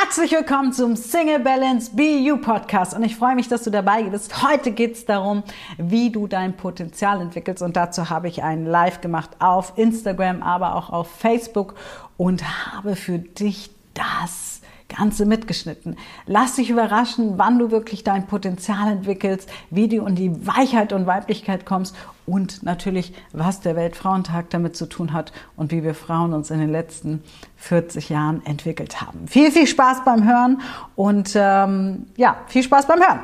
Herzlich willkommen zum Single Balance Be You Podcast. Und ich freue mich, dass du dabei bist. Heute geht es darum, wie du dein Potenzial entwickelst. Und dazu habe ich einen Live gemacht auf Instagram, aber auch auf Facebook. Und habe für dich das Ganze mitgeschnitten. Lass dich überraschen, wann du wirklich dein Potenzial entwickelst, wie du in die Weichheit und Weiblichkeit kommst und natürlich, was der Weltfrauentag damit zu tun hat und wie wir Frauen uns in den letzten 40 Jahren entwickelt haben. Viel, viel Spaß beim Hören und ähm, ja, viel Spaß beim Hören.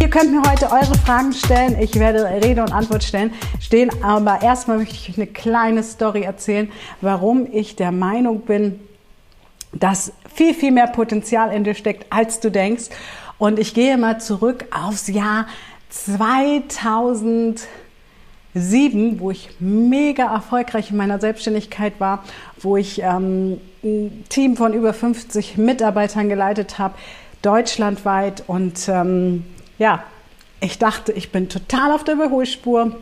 Ihr könnt mir heute eure Fragen stellen. Ich werde Rede und Antwort stellen, stehen. Aber erstmal möchte ich euch eine kleine Story erzählen, warum ich der Meinung bin, dass viel, viel mehr Potenzial in dir steckt, als du denkst. Und ich gehe mal zurück aufs Jahr 2007, wo ich mega erfolgreich in meiner Selbstständigkeit war, wo ich ähm, ein Team von über 50 Mitarbeitern geleitet habe, deutschlandweit und ähm, ja, ich dachte, ich bin total auf der Überholspur.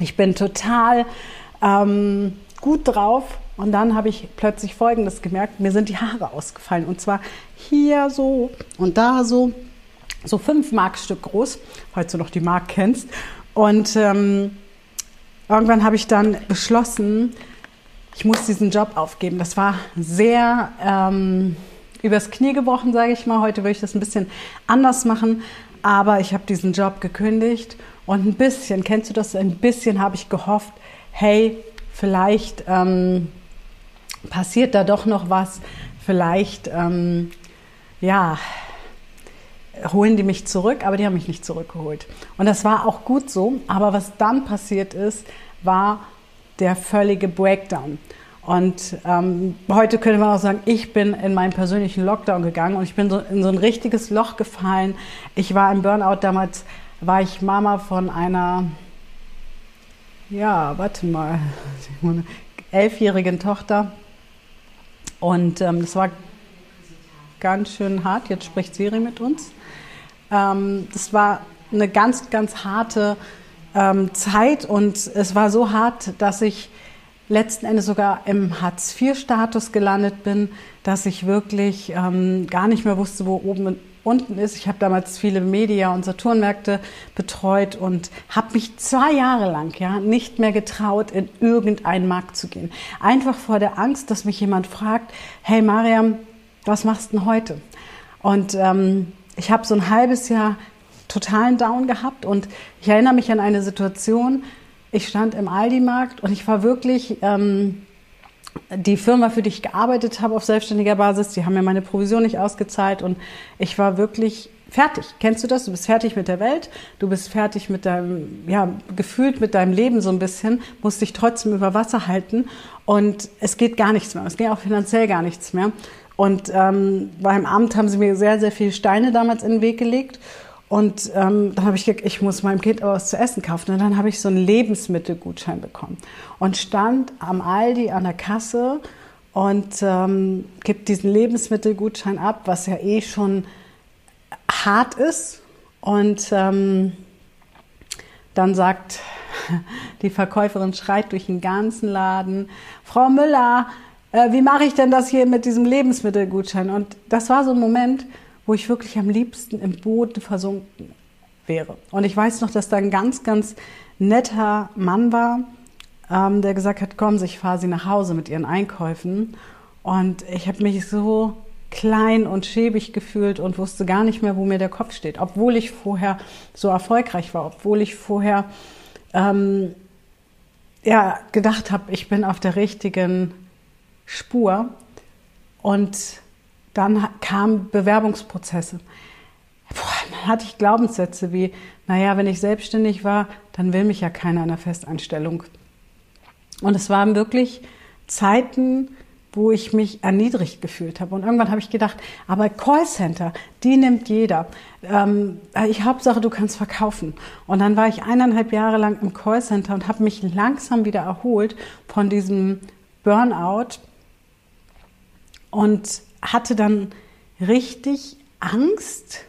Ich bin total ähm, gut drauf. Und dann habe ich plötzlich Folgendes gemerkt. Mir sind die Haare ausgefallen. Und zwar hier so und da so. So fünf Markstück groß, falls du noch die Mark kennst. Und ähm, irgendwann habe ich dann beschlossen, ich muss diesen Job aufgeben. Das war sehr ähm, übers Knie gebrochen, sage ich mal. Heute würde ich das ein bisschen anders machen. Aber ich habe diesen Job gekündigt und ein bisschen, kennst du das, ein bisschen habe ich gehofft, hey, vielleicht ähm, passiert da doch noch was, vielleicht, ähm, ja, holen die mich zurück, aber die haben mich nicht zurückgeholt. Und das war auch gut so, aber was dann passiert ist, war der völlige Breakdown. Und ähm, heute könnte man auch sagen, ich bin in meinen persönlichen Lockdown gegangen und ich bin so in so ein richtiges Loch gefallen. Ich war im Burnout damals, war ich Mama von einer, ja, warte mal, elfjährigen Tochter. Und ähm, das war ganz schön hart. Jetzt spricht Siri mit uns. Ähm, das war eine ganz, ganz harte ähm, Zeit und es war so hart, dass ich letzten Endes sogar im Hartz-IV-Status gelandet bin, dass ich wirklich ähm, gar nicht mehr wusste, wo oben und unten ist. Ich habe damals viele Media- und Saturnmärkte betreut und habe mich zwei Jahre lang ja nicht mehr getraut, in irgendeinen Markt zu gehen. Einfach vor der Angst, dass mich jemand fragt, hey Mariam, was machst du denn heute? Und ähm, ich habe so ein halbes Jahr totalen Down gehabt und ich erinnere mich an eine Situation, ich stand im Aldi-Markt und ich war wirklich ähm, die Firma, für die ich gearbeitet habe auf selbstständiger Basis, die haben mir meine Provision nicht ausgezahlt und ich war wirklich fertig. Kennst du das? Du bist fertig mit der Welt, du bist fertig mit deinem, ja, gefühlt mit deinem Leben so ein bisschen, musst dich trotzdem über Wasser halten und es geht gar nichts mehr. Es geht auch finanziell gar nichts mehr. Und ähm, beim Amt haben sie mir sehr, sehr viele Steine damals in den Weg gelegt. Und ähm, dann habe ich gesagt, ich muss meinem Kind was zu essen kaufen. Und dann habe ich so einen Lebensmittelgutschein bekommen und stand am Aldi an der Kasse und ähm, gibt diesen Lebensmittelgutschein ab, was ja eh schon hart ist. Und ähm, dann sagt die Verkäuferin, schreit durch den ganzen Laden, Frau Müller, äh, wie mache ich denn das hier mit diesem Lebensmittelgutschein? Und das war so ein Moment, wo ich wirklich am liebsten im Boden versunken wäre. Und ich weiß noch, dass da ein ganz, ganz netter Mann war, ähm, der gesagt hat, komm, ich fahre sie nach Hause mit ihren Einkäufen. Und ich habe mich so klein und schäbig gefühlt und wusste gar nicht mehr, wo mir der Kopf steht, obwohl ich vorher so erfolgreich war, obwohl ich vorher ähm, ja, gedacht habe, ich bin auf der richtigen Spur. Und dann kamen Bewerbungsprozesse. Boah, dann hatte ich Glaubenssätze wie, naja, wenn ich selbstständig war, dann will mich ja keiner in einer Festanstellung. Und es waren wirklich Zeiten, wo ich mich erniedrigt gefühlt habe. Und irgendwann habe ich gedacht, aber Callcenter, die nimmt jeder. Ähm, ich Hauptsache, du kannst verkaufen. Und dann war ich eineinhalb Jahre lang im Callcenter und habe mich langsam wieder erholt von diesem Burnout. Und hatte dann richtig Angst,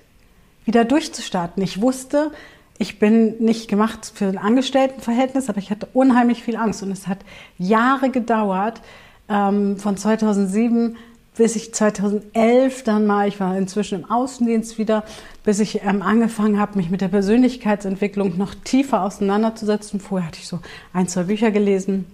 wieder durchzustarten. Ich wusste, ich bin nicht gemacht für ein Angestelltenverhältnis, aber ich hatte unheimlich viel Angst und es hat Jahre gedauert, ähm, von 2007 bis ich 2011 dann mal, ich war inzwischen im Außendienst wieder, bis ich ähm, angefangen habe, mich mit der Persönlichkeitsentwicklung noch tiefer auseinanderzusetzen. Vorher hatte ich so ein, zwei Bücher gelesen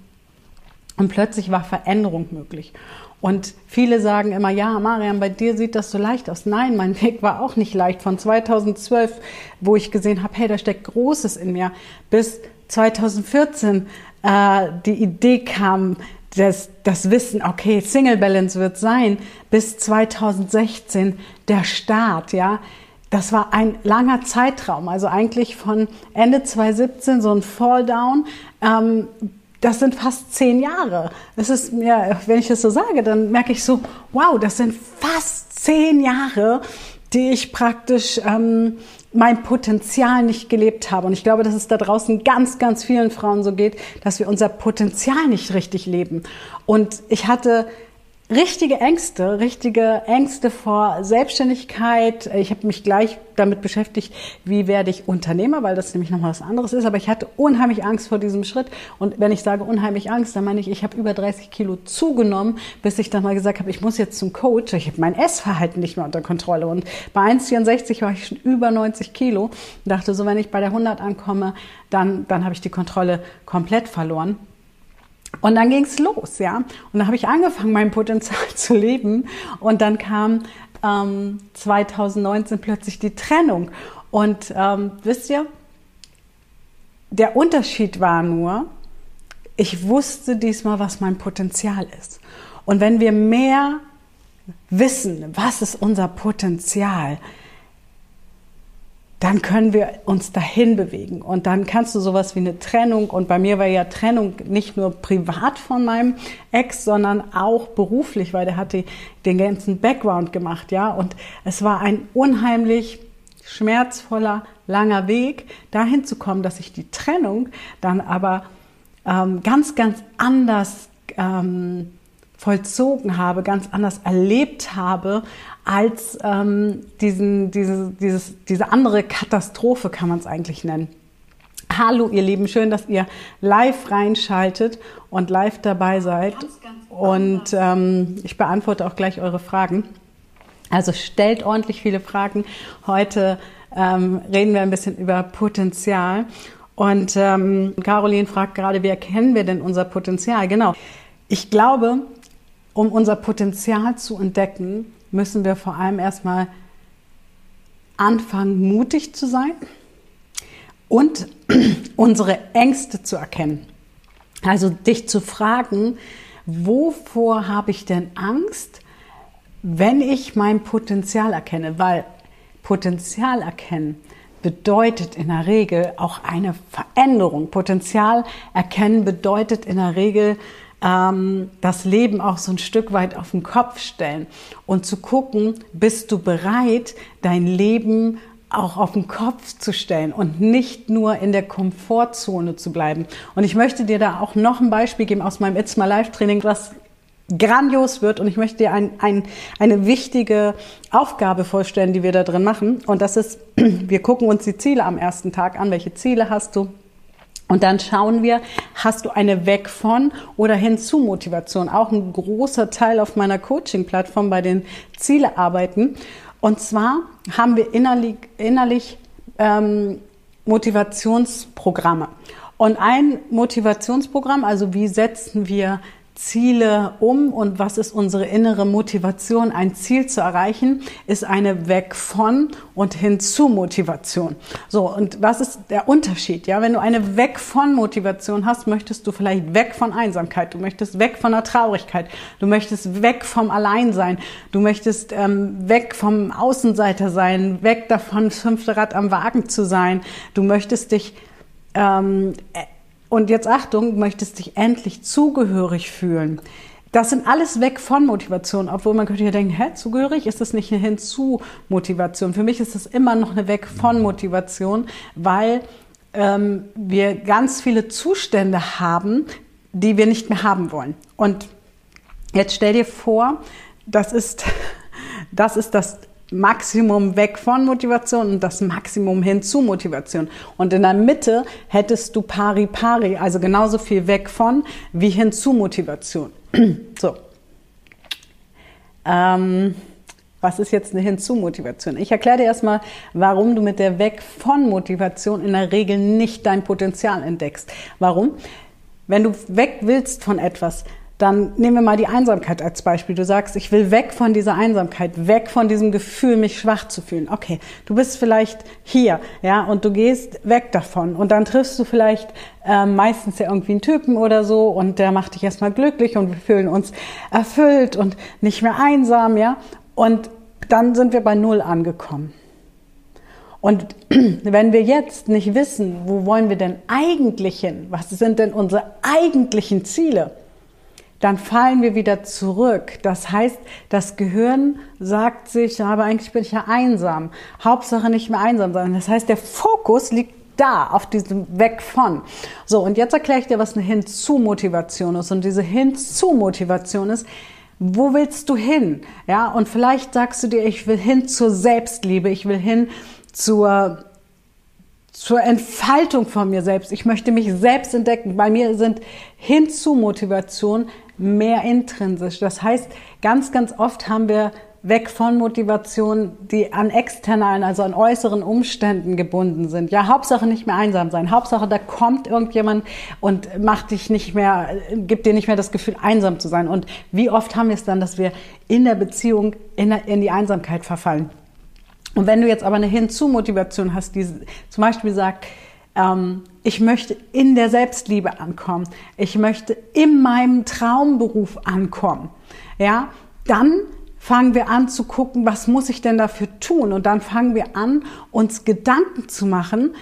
und plötzlich war Veränderung möglich. Und viele sagen immer, ja, Mariam, bei dir sieht das so leicht aus. Nein, mein Weg war auch nicht leicht. Von 2012, wo ich gesehen habe, hey, da steckt Großes in mir, bis 2014 äh, die Idee kam, das, das Wissen, okay, Single Balance wird sein, bis 2016 der Start, ja. Das war ein langer Zeitraum, also eigentlich von Ende 2017 so ein Falldown. Ähm, das sind fast zehn Jahre. Das ist mir, wenn ich das so sage, dann merke ich so, wow, das sind fast zehn Jahre, die ich praktisch ähm, mein Potenzial nicht gelebt habe. Und ich glaube, dass es da draußen ganz, ganz vielen Frauen so geht, dass wir unser Potenzial nicht richtig leben. Und ich hatte richtige Ängste, richtige Ängste vor Selbstständigkeit. Ich habe mich gleich damit beschäftigt, wie werde ich Unternehmer, weil das nämlich nochmal was anderes ist. Aber ich hatte unheimlich Angst vor diesem Schritt. Und wenn ich sage unheimlich Angst, dann meine ich, ich habe über 30 Kilo zugenommen, bis ich dann mal gesagt habe, ich muss jetzt zum Coach. Ich habe mein Essverhalten nicht mehr unter Kontrolle. Und bei 1,64 war ich schon über 90 Kilo. Und dachte so, wenn ich bei der 100 ankomme, dann, dann habe ich die Kontrolle komplett verloren. Und dann ging es los, ja. Und dann habe ich angefangen, mein Potenzial zu leben. Und dann kam ähm, 2019 plötzlich die Trennung. Und ähm, wisst ihr, der Unterschied war nur, ich wusste diesmal, was mein Potenzial ist. Und wenn wir mehr wissen, was ist unser Potenzial, dann können wir uns dahin bewegen. Und dann kannst du sowas wie eine Trennung, und bei mir war ja Trennung nicht nur privat von meinem Ex, sondern auch beruflich, weil der hatte den ganzen Background gemacht, ja. Und es war ein unheimlich schmerzvoller, langer Weg, dahin zu kommen, dass ich die Trennung dann aber ähm, ganz, ganz anders ähm, vollzogen habe, ganz anders erlebt habe als ähm, diesen, diese, dieses, diese andere Katastrophe, kann man es eigentlich nennen. Hallo ihr Lieben, schön, dass ihr live reinschaltet und live dabei seid. Ganz, ganz und ähm, ich beantworte auch gleich eure Fragen. Also stellt ordentlich viele Fragen. Heute ähm, reden wir ein bisschen über Potenzial. Und ähm, Caroline fragt gerade, wie erkennen wir denn unser Potenzial? Genau. Ich glaube, um unser Potenzial zu entdecken, müssen wir vor allem erstmal anfangen, mutig zu sein und unsere Ängste zu erkennen. Also dich zu fragen, wovor habe ich denn Angst, wenn ich mein Potenzial erkenne? Weil Potenzial erkennen bedeutet in der Regel auch eine Veränderung. Potenzial erkennen bedeutet in der Regel ähm, das Leben auch so ein Stück weit auf den Kopf stellen und zu gucken, bist du bereit, dein Leben auch auf den Kopf zu stellen und nicht nur in der Komfortzone zu bleiben. Und ich möchte dir da auch noch ein Beispiel geben aus meinem It's My Life Training, was grandios wird und ich möchte dir ein, ein, eine wichtige Aufgabe vorstellen, die wir da drin machen. Und das ist, wir gucken uns die Ziele am ersten Tag an. Welche Ziele hast du? Und dann schauen wir, hast du eine Weg von oder hinzu Motivation? Auch ein großer Teil auf meiner Coaching-Plattform bei den Zielearbeiten. Und zwar haben wir innerlich, innerlich ähm, Motivationsprogramme. Und ein Motivationsprogramm, also wie setzen wir Ziele um und was ist unsere innere Motivation, ein Ziel zu erreichen, ist eine Weg von und hin zu Motivation. So, und was ist der Unterschied? Ja, wenn du eine Weg von Motivation hast, möchtest du vielleicht weg von Einsamkeit, du möchtest weg von der Traurigkeit, du möchtest weg vom Alleinsein, du möchtest ähm, weg vom Außenseiter sein, weg davon, fünfte Rad am Wagen zu sein, du möchtest dich ähm, und jetzt Achtung, möchtest dich endlich zugehörig fühlen. Das sind alles weg von Motivation, obwohl man könnte ja denken, hä, zugehörig ist das nicht eine Hinzu-Motivation. Für mich ist das immer noch eine weg von Motivation, weil ähm, wir ganz viele Zustände haben, die wir nicht mehr haben wollen. Und jetzt stell dir vor, das ist das, ist das Maximum weg von Motivation und das Maximum hin zu Motivation. Und in der Mitte hättest du pari pari, also genauso viel weg von wie hin zu Motivation. so. Ähm, was ist jetzt eine Hinzu-Motivation? Ich erkläre dir erstmal, warum du mit der Weg von Motivation in der Regel nicht dein Potenzial entdeckst. Warum? Wenn du weg willst von etwas, dann nehmen wir mal die Einsamkeit als Beispiel. Du sagst, ich will weg von dieser Einsamkeit, weg von diesem Gefühl, mich schwach zu fühlen. Okay, du bist vielleicht hier, ja, und du gehst weg davon und dann triffst du vielleicht äh, meistens ja irgendwie einen Typen oder so und der macht dich erstmal glücklich und wir fühlen uns erfüllt und nicht mehr einsam, ja. Und dann sind wir bei Null angekommen. Und wenn wir jetzt nicht wissen, wo wollen wir denn eigentlich hin? Was sind denn unsere eigentlichen Ziele? Dann fallen wir wieder zurück. Das heißt, das Gehirn sagt sich, aber eigentlich bin ich ja einsam. Hauptsache nicht mehr einsam sein. Das heißt, der Fokus liegt da, auf diesem Weg von. So, und jetzt erkläre ich dir, was eine Hinzu-Motivation ist. Und diese Hinzu-Motivation ist, wo willst du hin? Ja, und vielleicht sagst du dir, ich will hin zur Selbstliebe, ich will hin zur zur Entfaltung von mir selbst. Ich möchte mich selbst entdecken. Bei mir sind Hinzu-Motivation mehr intrinsisch. Das heißt, ganz, ganz oft haben wir weg von Motivation, die an externalen, also an äußeren Umständen gebunden sind. Ja, Hauptsache nicht mehr einsam sein. Hauptsache, da kommt irgendjemand und macht dich nicht mehr, gibt dir nicht mehr das Gefühl, einsam zu sein. Und wie oft haben wir es dann, dass wir in der Beziehung in, in die Einsamkeit verfallen? Und wenn du jetzt aber eine Hinzu-Motivation hast, die zum Beispiel sagt, ähm, ich möchte in der Selbstliebe ankommen, ich möchte in meinem Traumberuf ankommen, ja, dann fangen wir an zu gucken, was muss ich denn dafür tun? Und dann fangen wir an, uns Gedanken zu machen,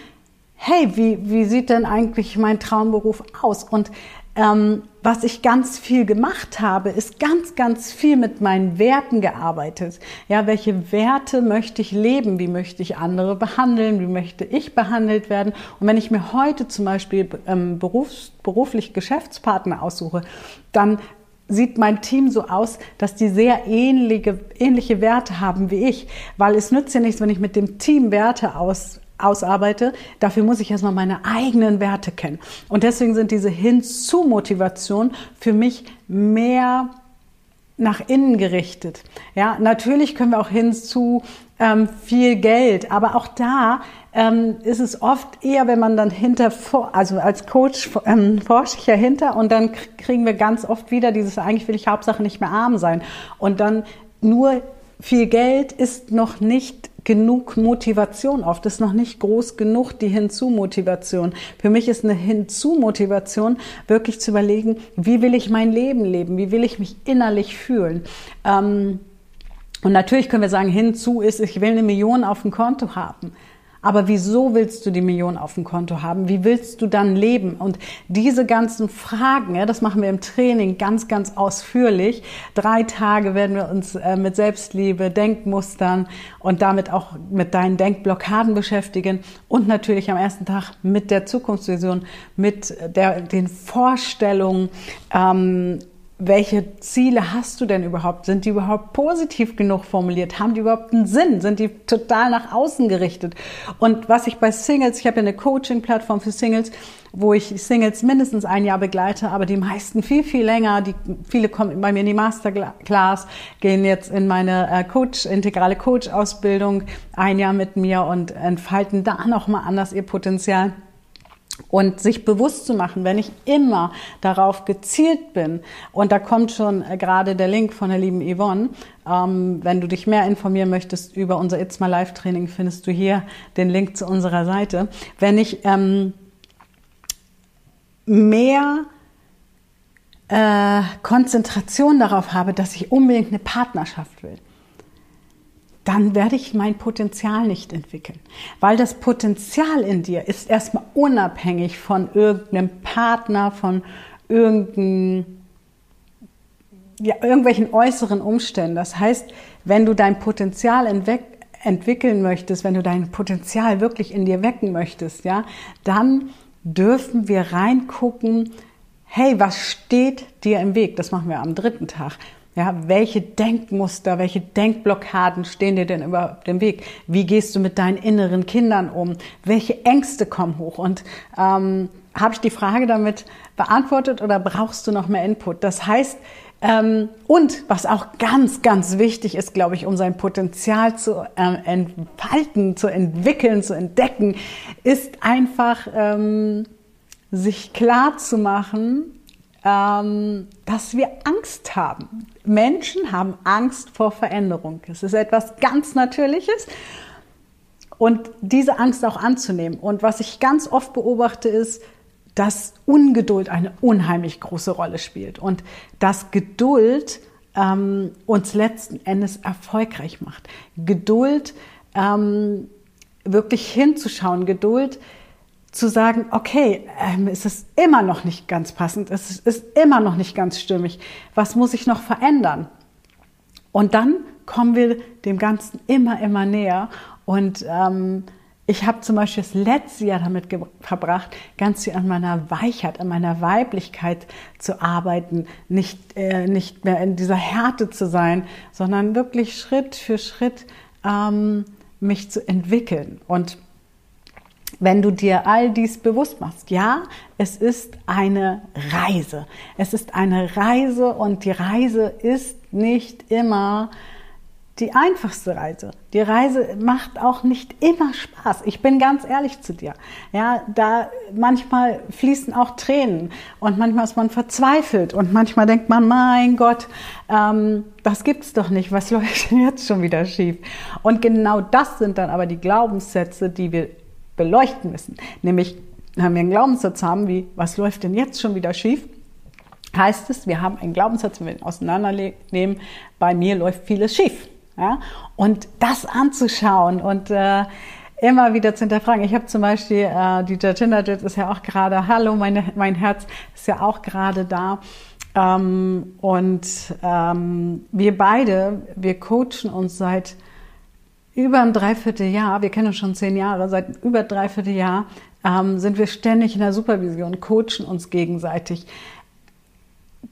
hey, wie, wie sieht denn eigentlich mein Traumberuf aus? Und ähm, was ich ganz viel gemacht habe, ist ganz, ganz viel mit meinen Werten gearbeitet. Ja, welche Werte möchte ich leben? Wie möchte ich andere behandeln? Wie möchte ich behandelt werden? Und wenn ich mir heute zum Beispiel ähm, berufs-, beruflich Geschäftspartner aussuche, dann sieht mein Team so aus, dass die sehr ähnliche, ähnliche Werte haben wie ich. Weil es nützt ja nichts, wenn ich mit dem Team Werte aus, ausarbeite, dafür muss ich erstmal meine eigenen Werte kennen. Und deswegen sind diese Hinzu-Motivation für mich mehr nach innen gerichtet. Ja, natürlich können wir auch hinzu ähm, viel Geld, aber auch da ähm, ist es oft eher, wenn man dann hinter, also als Coach ähm, forsche ich ja hinter und dann kriegen wir ganz oft wieder dieses, eigentlich will ich Hauptsache nicht mehr arm sein. Und dann nur viel Geld ist noch nicht genug Motivation oft, ist noch nicht groß genug die Hinzu-Motivation. Für mich ist eine Hinzu-Motivation wirklich zu überlegen, wie will ich mein Leben leben, wie will ich mich innerlich fühlen. Ähm, und natürlich können wir sagen, hinzu ist, ich will eine Million auf dem Konto haben. Aber wieso willst du die Million auf dem Konto haben? Wie willst du dann leben? Und diese ganzen Fragen, ja, das machen wir im Training ganz, ganz ausführlich. Drei Tage werden wir uns äh, mit Selbstliebe, Denkmustern und damit auch mit deinen Denkblockaden beschäftigen und natürlich am ersten Tag mit der Zukunftsvision, mit der, den Vorstellungen, ähm, welche Ziele hast du denn überhaupt? Sind die überhaupt positiv genug formuliert? Haben die überhaupt einen Sinn? Sind die total nach außen gerichtet? Und was ich bei Singles, ich habe ja eine Coaching-Plattform für Singles, wo ich Singles mindestens ein Jahr begleite, aber die meisten viel, viel länger. Die, viele kommen bei mir in die Masterclass, gehen jetzt in meine äh, Coach, integrale Coach-Ausbildung ein Jahr mit mir und entfalten da nochmal anders ihr Potenzial. Und sich bewusst zu machen, wenn ich immer darauf gezielt bin, und da kommt schon äh, gerade der Link von der lieben Yvonne, ähm, wenn du dich mehr informieren möchtest über unser It's My Life Training, findest du hier den Link zu unserer Seite. Wenn ich ähm, mehr äh, Konzentration darauf habe, dass ich unbedingt eine Partnerschaft will, dann werde ich mein Potenzial nicht entwickeln. Weil das Potenzial in dir ist erstmal unabhängig von irgendeinem Partner, von irgendeinem, ja, irgendwelchen äußeren Umständen. Das heißt, wenn du dein Potenzial entwickeln möchtest, wenn du dein Potenzial wirklich in dir wecken möchtest, ja, dann dürfen wir reingucken, hey, was steht dir im Weg? Das machen wir am dritten Tag. Ja, welche Denkmuster, welche Denkblockaden stehen dir denn über dem Weg? Wie gehst du mit deinen inneren Kindern um? Welche Ängste kommen hoch? Und ähm, habe ich die Frage damit beantwortet oder brauchst du noch mehr Input? Das heißt, ähm, und was auch ganz, ganz wichtig ist, glaube ich, um sein Potenzial zu äh, entfalten, zu entwickeln, zu entdecken, ist einfach ähm, sich klar zu machen, ähm, dass wir Angst haben. Menschen haben Angst vor Veränderung. Es ist etwas ganz Natürliches. Und diese Angst auch anzunehmen. Und was ich ganz oft beobachte, ist, dass Ungeduld eine unheimlich große Rolle spielt und dass Geduld ähm, uns letzten Endes erfolgreich macht. Geduld, ähm, wirklich hinzuschauen, Geduld, zu sagen, okay, ähm, es ist immer noch nicht ganz passend, es ist immer noch nicht ganz stimmig, was muss ich noch verändern? Und dann kommen wir dem Ganzen immer, immer näher und ähm, ich habe zum Beispiel das letzte Jahr damit verbracht, ganz viel an meiner Weichheit, an meiner Weiblichkeit zu arbeiten, nicht, äh, nicht mehr in dieser Härte zu sein, sondern wirklich Schritt für Schritt ähm, mich zu entwickeln. Und wenn du dir all dies bewusst machst, ja, es ist eine Reise. Es ist eine Reise und die Reise ist nicht immer die einfachste Reise. Die Reise macht auch nicht immer Spaß. Ich bin ganz ehrlich zu dir. Ja, da manchmal fließen auch Tränen und manchmal ist man verzweifelt und manchmal denkt man, mein Gott, ähm, das gibt's doch nicht. Was läuft denn jetzt schon wieder schief? Und genau das sind dann aber die Glaubenssätze, die wir beleuchten müssen. Nämlich, wenn wir einen Glaubenssatz haben wie, was läuft denn jetzt schon wieder schief? Heißt es, wir haben einen Glaubenssatz, wenn wir ihn auseinandernehmen, bei mir läuft vieles schief. Ja? Und das anzuschauen und äh, immer wieder zu hinterfragen. Ich habe zum Beispiel, äh, die Jacinda Jet ist ja auch gerade, hallo, meine, mein Herz ist ja auch gerade da. Ähm, und ähm, wir beide, wir coachen uns seit über ein Dreivierteljahr, wir kennen uns schon zehn Jahre, seit über Dreivierteljahr ähm, sind wir ständig in der Supervision, coachen uns gegenseitig,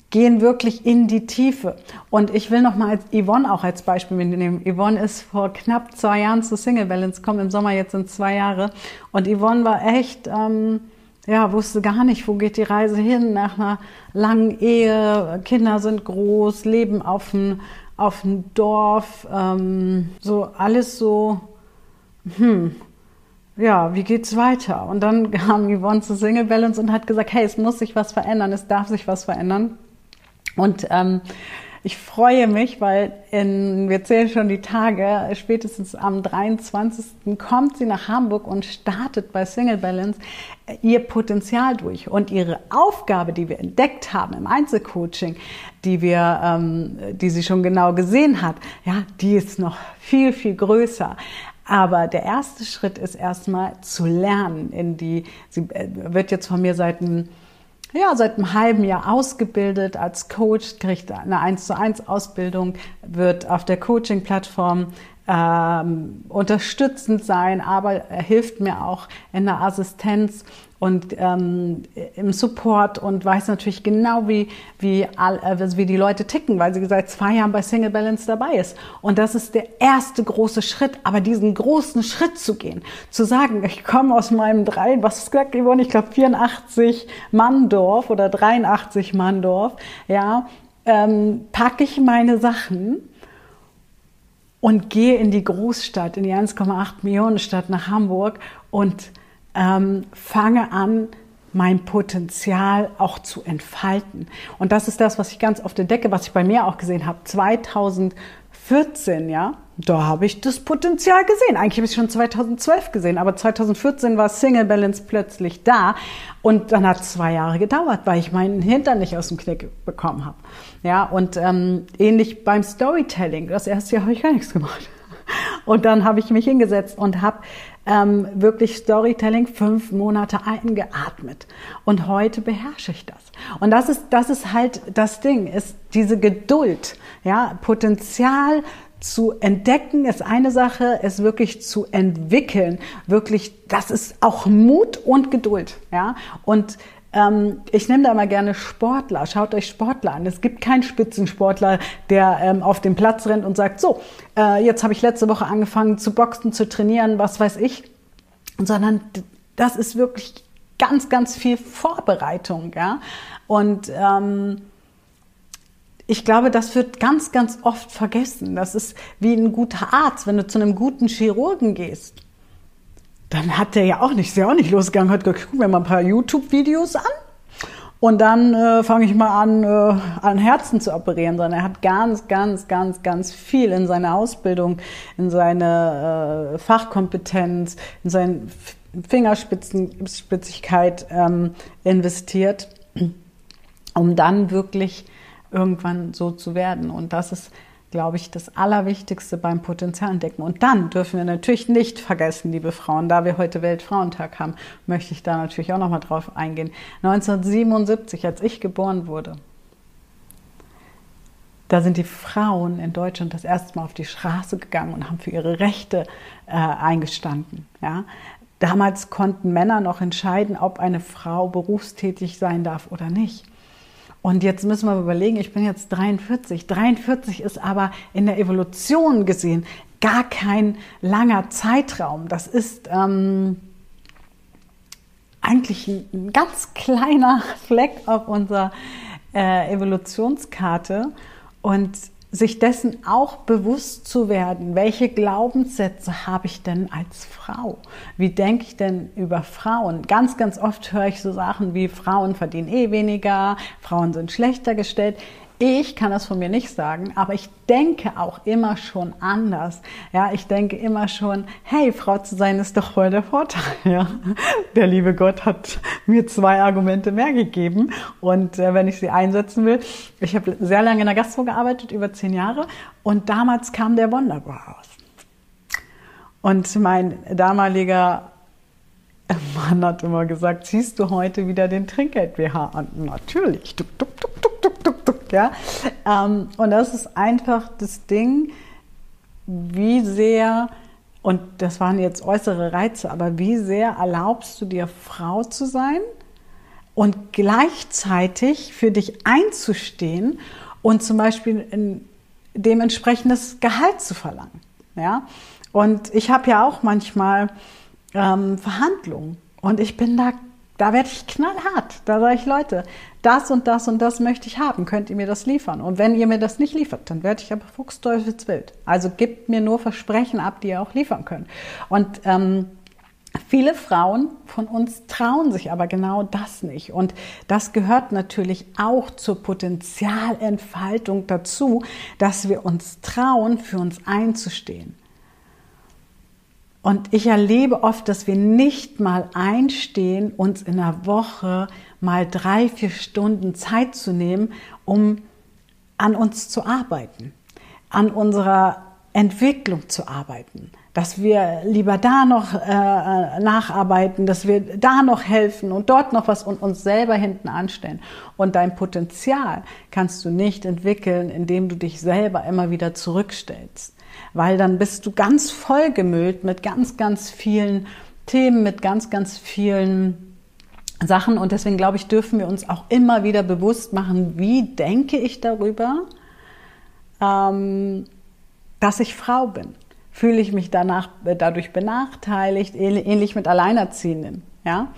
gehen wirklich in die Tiefe. Und ich will noch mal als Yvonne auch als Beispiel mitnehmen. Yvonne ist vor knapp zwei Jahren zu Single Balance gekommen, im Sommer jetzt sind zwei Jahre. Und Yvonne war echt... Ähm, ja, wusste gar nicht, wo geht die Reise hin nach einer langen Ehe. Kinder sind groß, leben auf dem auf dem Dorf, ähm, so alles so, hm, ja, wie geht's weiter? Und dann kam Yvonne zu Single Balance und hat gesagt, hey, es muss sich was verändern, es darf sich was verändern. Und ähm, ich freue mich, weil in, wir zählen schon die Tage, spätestens am 23. kommt sie nach Hamburg und startet bei Single Balance ihr Potenzial durch. Und ihre Aufgabe, die wir entdeckt haben im Einzelcoaching, die wir, ähm, die sie schon genau gesehen hat, ja, die ist noch viel, viel größer. Aber der erste Schritt ist erstmal zu lernen in die, sie äh, wird jetzt von mir seit einem ja, seit einem halben Jahr ausgebildet als Coach, kriegt eine 1 zu 1 Ausbildung, wird auf der Coaching-Plattform ähm, unterstützend sein, aber er hilft mir auch in der Assistenz und ähm, im Support und weiß natürlich genau, wie, wie, all, äh, wie die Leute ticken, weil sie seit zwei Jahren bei Single Balance dabei ist. Und das ist der erste große Schritt, aber diesen großen Schritt zu gehen, zu sagen, ich komme aus meinem drei, was ist gesagt geworden, ich glaube 84 Manndorf oder 83 Manndorf, ja, ähm, packe ich meine Sachen und gehe in die Großstadt, in die 1,8 Millionen Stadt nach Hamburg und ähm, fange an, mein Potenzial auch zu entfalten. Und das ist das, was ich ganz oft entdecke, was ich bei mir auch gesehen habe. 2014, ja, da habe ich das Potenzial gesehen. Eigentlich habe ich schon 2012 gesehen, aber 2014 war Single Balance plötzlich da und dann hat zwei Jahre gedauert, weil ich meinen Hintern nicht aus dem Knick bekommen habe. Ja, und ähm, ähnlich beim Storytelling. Das erste Jahr habe ich gar nichts gemacht. Und dann habe ich mich hingesetzt und habe ähm, wirklich Storytelling fünf Monate eingeatmet. Und heute beherrsche ich das. Und das ist, das ist halt das Ding, ist diese Geduld, ja, Potenzial zu entdecken ist eine Sache, es wirklich zu entwickeln, wirklich, das ist auch Mut und Geduld, ja. Und ähm, ich nehme da mal gerne Sportler. Schaut euch Sportler an. Es gibt keinen Spitzensportler, der ähm, auf den Platz rennt und sagt, so, äh, jetzt habe ich letzte Woche angefangen zu boxen, zu trainieren, was weiß ich. Sondern das ist wirklich ganz, ganz viel Vorbereitung. Ja? Und ähm, ich glaube, das wird ganz, ganz oft vergessen. Das ist wie ein guter Arzt, wenn du zu einem guten Chirurgen gehst. Dann hat der ja auch nicht, ist ja auch nicht losgegangen, hat gesagt, guck mir mal ein paar YouTube-Videos an und dann äh, fange ich mal an, äh, an Herzen zu operieren, sondern er hat ganz, ganz, ganz, ganz viel in seine Ausbildung, in seine äh, Fachkompetenz, in seine Fingerspitzigkeit ähm, investiert, um dann wirklich irgendwann so zu werden. Und das ist, glaube ich, das Allerwichtigste beim Potenzialentdecken. Und dann dürfen wir natürlich nicht vergessen, liebe Frauen, da wir heute Weltfrauentag haben, möchte ich da natürlich auch nochmal drauf eingehen. 1977, als ich geboren wurde, da sind die Frauen in Deutschland das erste Mal auf die Straße gegangen und haben für ihre Rechte äh, eingestanden. Ja? Damals konnten Männer noch entscheiden, ob eine Frau berufstätig sein darf oder nicht. Und jetzt müssen wir überlegen, ich bin jetzt 43. 43 ist aber in der Evolution gesehen gar kein langer Zeitraum. Das ist ähm, eigentlich ein ganz kleiner Fleck auf unserer äh, Evolutionskarte. Und sich dessen auch bewusst zu werden, welche Glaubenssätze habe ich denn als Frau? Wie denke ich denn über Frauen? Ganz, ganz oft höre ich so Sachen wie Frauen verdienen eh weniger, Frauen sind schlechter gestellt. Ich kann das von mir nicht sagen, aber ich denke auch immer schon anders. Ja, ich denke immer schon, hey, Frau zu sein ist doch voll der Vorteil. Ja, der liebe Gott hat mir zwei Argumente mehr gegeben und äh, wenn ich sie einsetzen will, ich habe sehr lange in der Gastro gearbeitet, über zehn Jahre und damals kam der Wonderbra raus. Und mein damaliger Mann hat immer gesagt, ziehst du heute wieder den Trinkgeld-BH an? Natürlich. Duck, duck, duck, ja. Ähm, und das ist einfach das Ding, wie sehr, und das waren jetzt äußere Reize, aber wie sehr erlaubst du dir, Frau zu sein und gleichzeitig für dich einzustehen und zum Beispiel ein dementsprechendes Gehalt zu verlangen. Ja? Und ich habe ja auch manchmal ähm, Verhandlungen. Und ich bin da, da werde ich knallhart. Da sage ich, Leute, das und das und das möchte ich haben. Könnt ihr mir das liefern? Und wenn ihr mir das nicht liefert, dann werde ich aber fuchsteufelswild. Also gebt mir nur Versprechen ab, die ihr auch liefern könnt. Und ähm, Viele Frauen von uns trauen sich aber genau das nicht. Und das gehört natürlich auch zur Potenzialentfaltung dazu, dass wir uns trauen, für uns einzustehen. Und ich erlebe oft, dass wir nicht mal einstehen, uns in einer Woche mal drei, vier Stunden Zeit zu nehmen, um an uns zu arbeiten, an unserer Entwicklung zu arbeiten, dass wir lieber da noch äh, nacharbeiten, dass wir da noch helfen und dort noch was und uns selber hinten anstellen. Und dein Potenzial kannst du nicht entwickeln, indem du dich selber immer wieder zurückstellst weil dann bist du ganz vollgemüllt mit ganz, ganz vielen Themen, mit ganz, ganz vielen Sachen. Und deswegen glaube ich, dürfen wir uns auch immer wieder bewusst machen, wie denke ich darüber, ähm, dass ich Frau bin. Fühle ich mich danach, äh, dadurch benachteiligt, ähnlich mit Alleinerziehenden. Ja?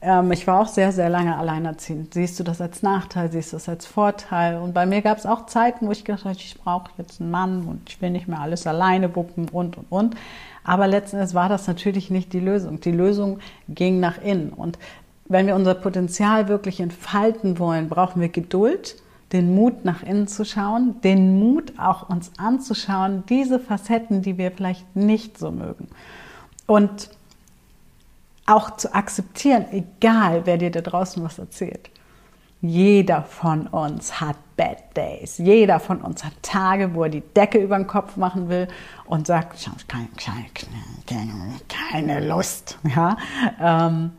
Ähm, ich war auch sehr, sehr lange alleinerziehend. Siehst du das als Nachteil, siehst du das als Vorteil? Und bei mir gab es auch Zeiten, wo ich gedacht habe, ich brauche jetzt einen Mann und ich will nicht mehr alles alleine wuppen und, und, und. Aber letzten Endes war das natürlich nicht die Lösung. Die Lösung ging nach innen. Und wenn wir unser Potenzial wirklich entfalten wollen, brauchen wir Geduld, den Mut nach innen zu schauen, den Mut auch uns anzuschauen, diese Facetten, die wir vielleicht nicht so mögen. Und auch zu akzeptieren, egal wer dir da draußen was erzählt. Jeder von uns hat Bad Days. Jeder von uns hat Tage, wo er die Decke über den Kopf machen will und sagt, ich habe keine, keine, keine Lust. Ja? Ähm,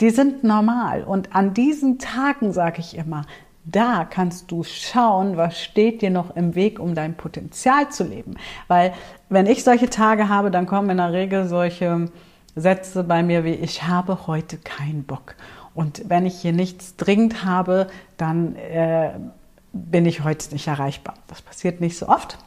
die sind normal. Und an diesen Tagen sage ich immer, da kannst du schauen, was steht dir noch im Weg, um dein Potenzial zu leben. Weil wenn ich solche Tage habe, dann kommen in der Regel solche Sätze bei mir wie, ich habe heute keinen Bock. Und wenn ich hier nichts dringend habe, dann äh, bin ich heute nicht erreichbar. Das passiert nicht so oft.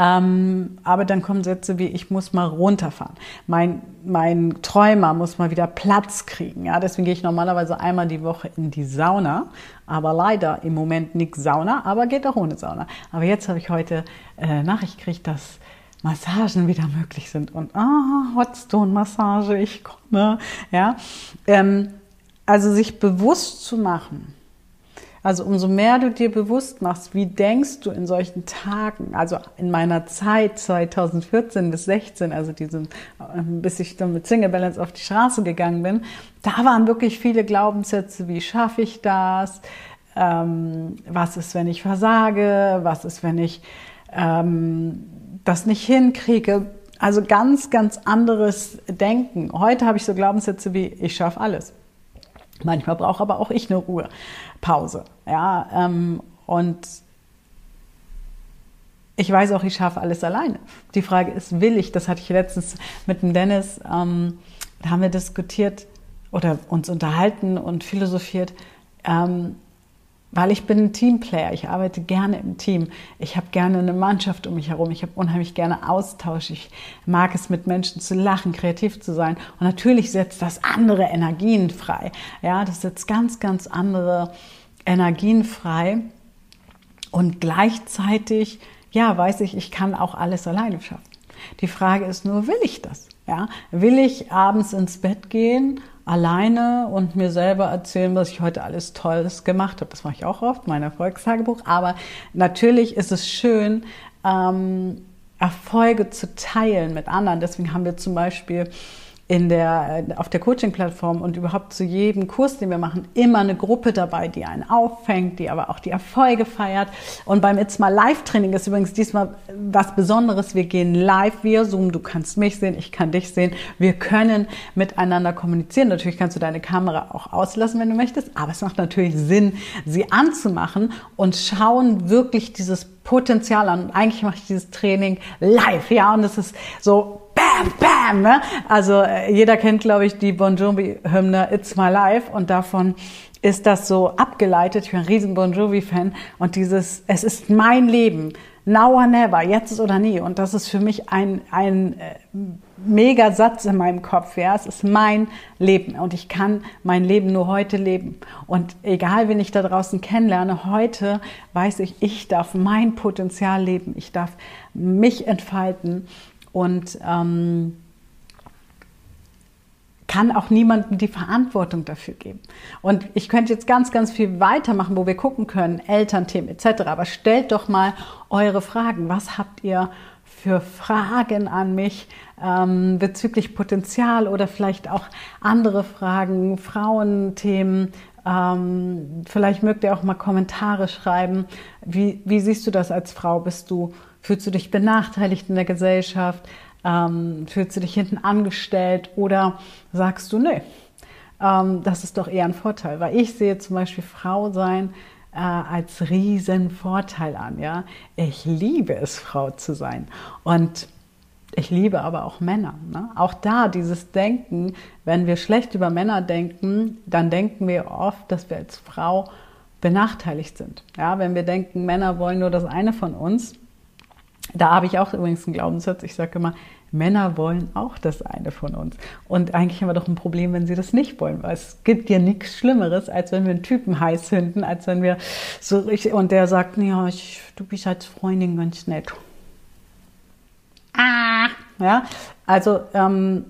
Ähm, aber dann kommen Sätze wie, ich muss mal runterfahren. Mein, mein Träumer muss mal wieder Platz kriegen. Ja, deswegen gehe ich normalerweise einmal die Woche in die Sauna. Aber leider im Moment nichts Sauna, aber geht auch ohne Sauna. Aber jetzt habe ich heute äh, Nachricht gekriegt, dass Massagen wieder möglich sind. Und ah, Hotstone-Massage, ich komme. Ja, ähm, also sich bewusst zu machen, also umso mehr du dir bewusst machst, wie denkst du in solchen Tagen, also in meiner Zeit 2014 bis 16, also diesen, bis ich dann mit Single Balance auf die Straße gegangen bin, da waren wirklich viele Glaubenssätze, wie schaffe ich das, ähm, was ist, wenn ich versage, was ist, wenn ich ähm, das nicht hinkriege. Also ganz, ganz anderes Denken. Heute habe ich so Glaubenssätze wie, ich schaffe alles. Manchmal brauche aber auch ich eine Ruhepause. Ja, ähm, und ich weiß auch, ich schaffe alles alleine. Die Frage ist, will ich? Das hatte ich letztens mit dem Dennis, ähm, da haben wir diskutiert oder uns unterhalten und philosophiert. Ähm, weil ich bin ein Teamplayer, ich arbeite gerne im Team. Ich habe gerne eine Mannschaft um mich herum. Ich habe unheimlich gerne Austausch. Ich mag es, mit Menschen zu lachen, kreativ zu sein. Und natürlich setzt das andere Energien frei. Ja, das setzt ganz, ganz andere Energien frei. Und gleichzeitig, ja, weiß ich, ich kann auch alles alleine schaffen. Die Frage ist nur, will ich das? Ja, will ich abends ins Bett gehen alleine und mir selber erzählen, was ich heute alles Tolles gemacht habe. Das mache ich auch oft, mein Erfolgstagebuch. Aber natürlich ist es schön, ähm, Erfolge zu teilen mit anderen. Deswegen haben wir zum Beispiel in der, auf der Coaching-Plattform und überhaupt zu jedem Kurs, den wir machen, immer eine Gruppe dabei, die einen auffängt, die aber auch die Erfolge feiert. Und beim It's My Live Training ist übrigens diesmal was Besonderes. Wir gehen live via Zoom. Du kannst mich sehen, ich kann dich sehen. Wir können miteinander kommunizieren. Natürlich kannst du deine Kamera auch auslassen, wenn du möchtest. Aber es macht natürlich Sinn, sie anzumachen und schauen wirklich dieses Potenzial an. Und eigentlich mache ich dieses Training live, ja. Und es ist so bam, bam. Ne? Also äh, jeder kennt, glaube ich, die Bon Jovi-Hymne It's My Life und davon ist das so abgeleitet. Ich bin ein riesen Bon Jovi-Fan und dieses, es ist mein Leben, now or never, jetzt oder nie. Und das ist für mich ein, ein äh, mega Satz in meinem Kopf. Ja, es ist mein Leben und ich kann mein Leben nur heute leben. Und egal, wen ich da draußen kennenlerne, heute weiß ich, ich darf mein Potenzial leben. Ich darf mich entfalten und ähm, kann auch niemandem die Verantwortung dafür geben. Und ich könnte jetzt ganz, ganz viel weitermachen, wo wir gucken können, Elternthemen etc. Aber stellt doch mal eure Fragen. Was habt ihr für Fragen an mich ähm, bezüglich Potenzial oder vielleicht auch andere Fragen, Frauenthemen? Ähm, vielleicht mögt ihr auch mal Kommentare schreiben. Wie, wie siehst du das als Frau? Bist du Fühlst du dich benachteiligt in der Gesellschaft? Ähm, fühlst du dich hinten angestellt? Oder sagst du, nee, ähm, das ist doch eher ein Vorteil? Weil ich sehe zum Beispiel Frau sein äh, als riesen Vorteil an. Ja? Ich liebe es, Frau zu sein. Und ich liebe aber auch Männer. Ne? Auch da dieses Denken, wenn wir schlecht über Männer denken, dann denken wir oft, dass wir als Frau benachteiligt sind. Ja, wenn wir denken, Männer wollen nur das eine von uns, da habe ich auch übrigens einen Glaubenssatz. Ich sage immer, Männer wollen auch das eine von uns. Und eigentlich haben wir doch ein Problem, wenn sie das nicht wollen, weil es gibt ja nichts Schlimmeres, als wenn wir einen Typen heiß finden, als wenn wir so richtig, und der sagt, ja, ich, du bist als Freundin ganz nett. Ah, ja, also, ähm,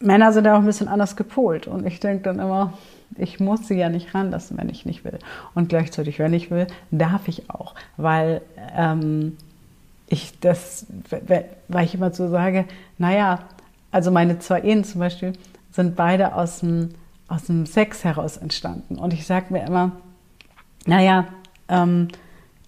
Männer sind ja auch ein bisschen anders gepolt und ich denke dann immer, ich muss sie ja nicht ranlassen, wenn ich nicht will. Und gleichzeitig, wenn ich will, darf ich auch, weil ähm, ich das, weil ich immer so sage, naja, also meine zwei Ehen zum Beispiel sind beide aus dem, aus dem Sex heraus entstanden. Und ich sage mir immer, naja, ähm,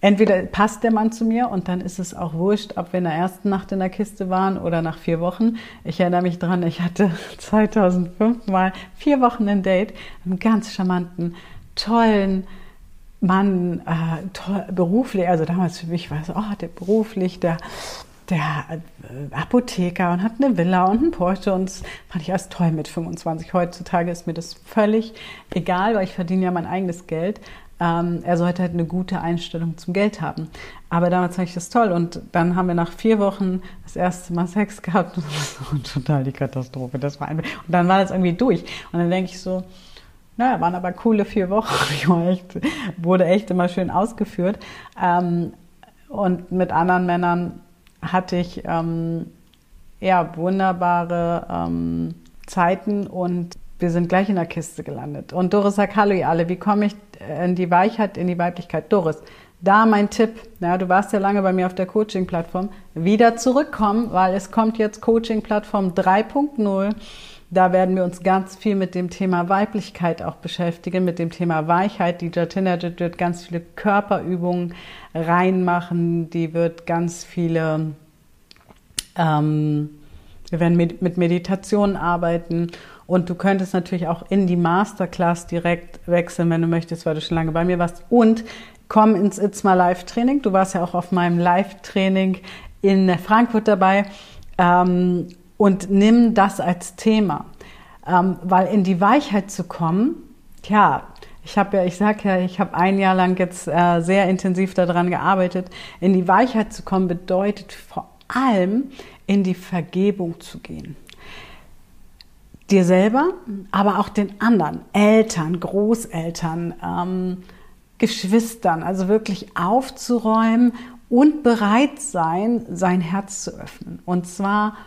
entweder passt der Mann zu mir und dann ist es auch wurscht, ob wir in der ersten Nacht in der Kiste waren oder nach vier Wochen. Ich erinnere mich dran, ich hatte 2005 mal vier Wochen ein Date, einen ganz charmanten, tollen Mann, äh, toll, beruflich, also damals für mich war es, oh, der beruflich, der der äh, Apotheker und hat eine Villa und einen Porsche und das fand ich erst toll mit 25. Heutzutage ist mir das völlig egal, weil ich verdiene ja mein eigenes Geld. Ähm, er sollte halt eine gute Einstellung zum Geld haben. Aber damals fand ich das toll und dann haben wir nach vier Wochen das erste Mal Sex gehabt und das war total die Katastrophe. Das war einfach, und dann war das irgendwie durch. Und dann denke ich so, naja, waren aber coole vier Wochen. Ich war echt, wurde echt immer schön ausgeführt. Ähm, und mit anderen Männern hatte ich ähm, ja, wunderbare ähm, Zeiten und wir sind gleich in der Kiste gelandet. Und Doris sagt, hallo ihr alle, wie komme ich in die Weichheit, in die Weiblichkeit? Doris, da mein Tipp, ja, du warst ja lange bei mir auf der Coaching-Plattform, wieder zurückkommen, weil es kommt jetzt Coaching-Plattform 3.0. Da werden wir uns ganz viel mit dem Thema Weiblichkeit auch beschäftigen, mit dem Thema Weichheit. Die Jatina wird ganz viele Körperübungen reinmachen, die wird ganz viele, ähm, wir werden mit, mit Meditation arbeiten und du könntest natürlich auch in die Masterclass direkt wechseln, wenn du möchtest, weil du schon lange bei mir warst. Und komm ins It's My Live Training. Du warst ja auch auf meinem Live-Training in Frankfurt dabei. Ähm, und nimm das als Thema. Ähm, weil in die Weichheit zu kommen, tja, ich habe ja, ich sag ja, ich habe ein Jahr lang jetzt äh, sehr intensiv daran gearbeitet. In die Weichheit zu kommen bedeutet vor allem in die Vergebung zu gehen dir selber, aber auch den anderen, Eltern, Großeltern, ähm, Geschwistern, also wirklich aufzuräumen und bereit sein, sein Herz zu öffnen. Und zwar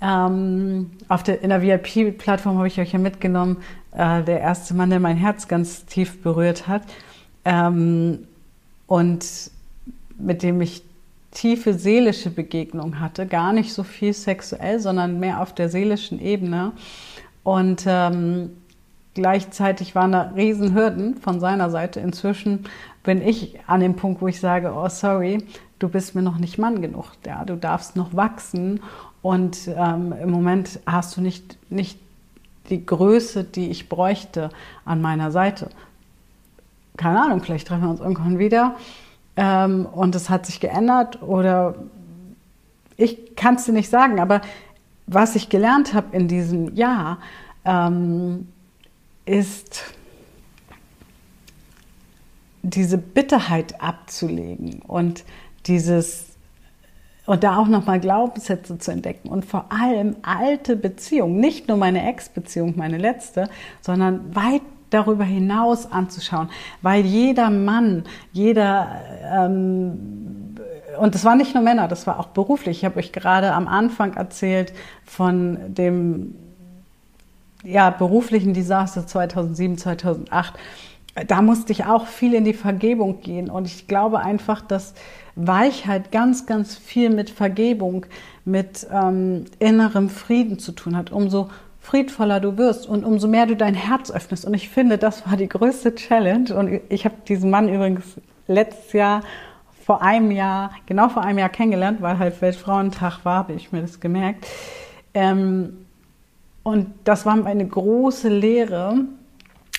ähm, auf der, in der VIP-Plattform habe ich euch ja mitgenommen, äh, der erste Mann, der mein Herz ganz tief berührt hat ähm, und mit dem ich tiefe seelische Begegnung hatte, gar nicht so viel sexuell, sondern mehr auf der seelischen Ebene. Und ähm, gleichzeitig waren da Riesenhürden von seiner Seite. Inzwischen bin ich an dem Punkt, wo ich sage, oh sorry, du bist mir noch nicht Mann genug. Ja, du darfst noch wachsen und ähm, im Moment hast du nicht, nicht die Größe, die ich bräuchte an meiner Seite. Keine Ahnung, vielleicht treffen wir uns irgendwann wieder ähm, und es hat sich geändert oder ich kann es dir nicht sagen, aber was ich gelernt habe in diesem Jahr ähm, ist diese Bitterheit abzulegen und dieses und da auch nochmal Glaubenssätze zu entdecken und vor allem alte Beziehungen, nicht nur meine Ex-Beziehung, meine letzte, sondern weit darüber hinaus anzuschauen, weil jeder Mann, jeder ähm, und das waren nicht nur Männer, das war auch beruflich. Ich habe euch gerade am Anfang erzählt von dem ja, beruflichen Desaster 2007, 2008. Da musste ich auch viel in die Vergebung gehen. Und ich glaube einfach, dass Weichheit ganz, ganz viel mit Vergebung, mit ähm, innerem Frieden zu tun hat. Umso friedvoller du wirst und umso mehr du dein Herz öffnest. Und ich finde, das war die größte Challenge. Und ich habe diesen Mann übrigens letztes Jahr, vor einem Jahr, genau vor einem Jahr kennengelernt, weil halt Weltfrauentag war, habe ich mir das gemerkt. Ähm, und das war eine große Lehre.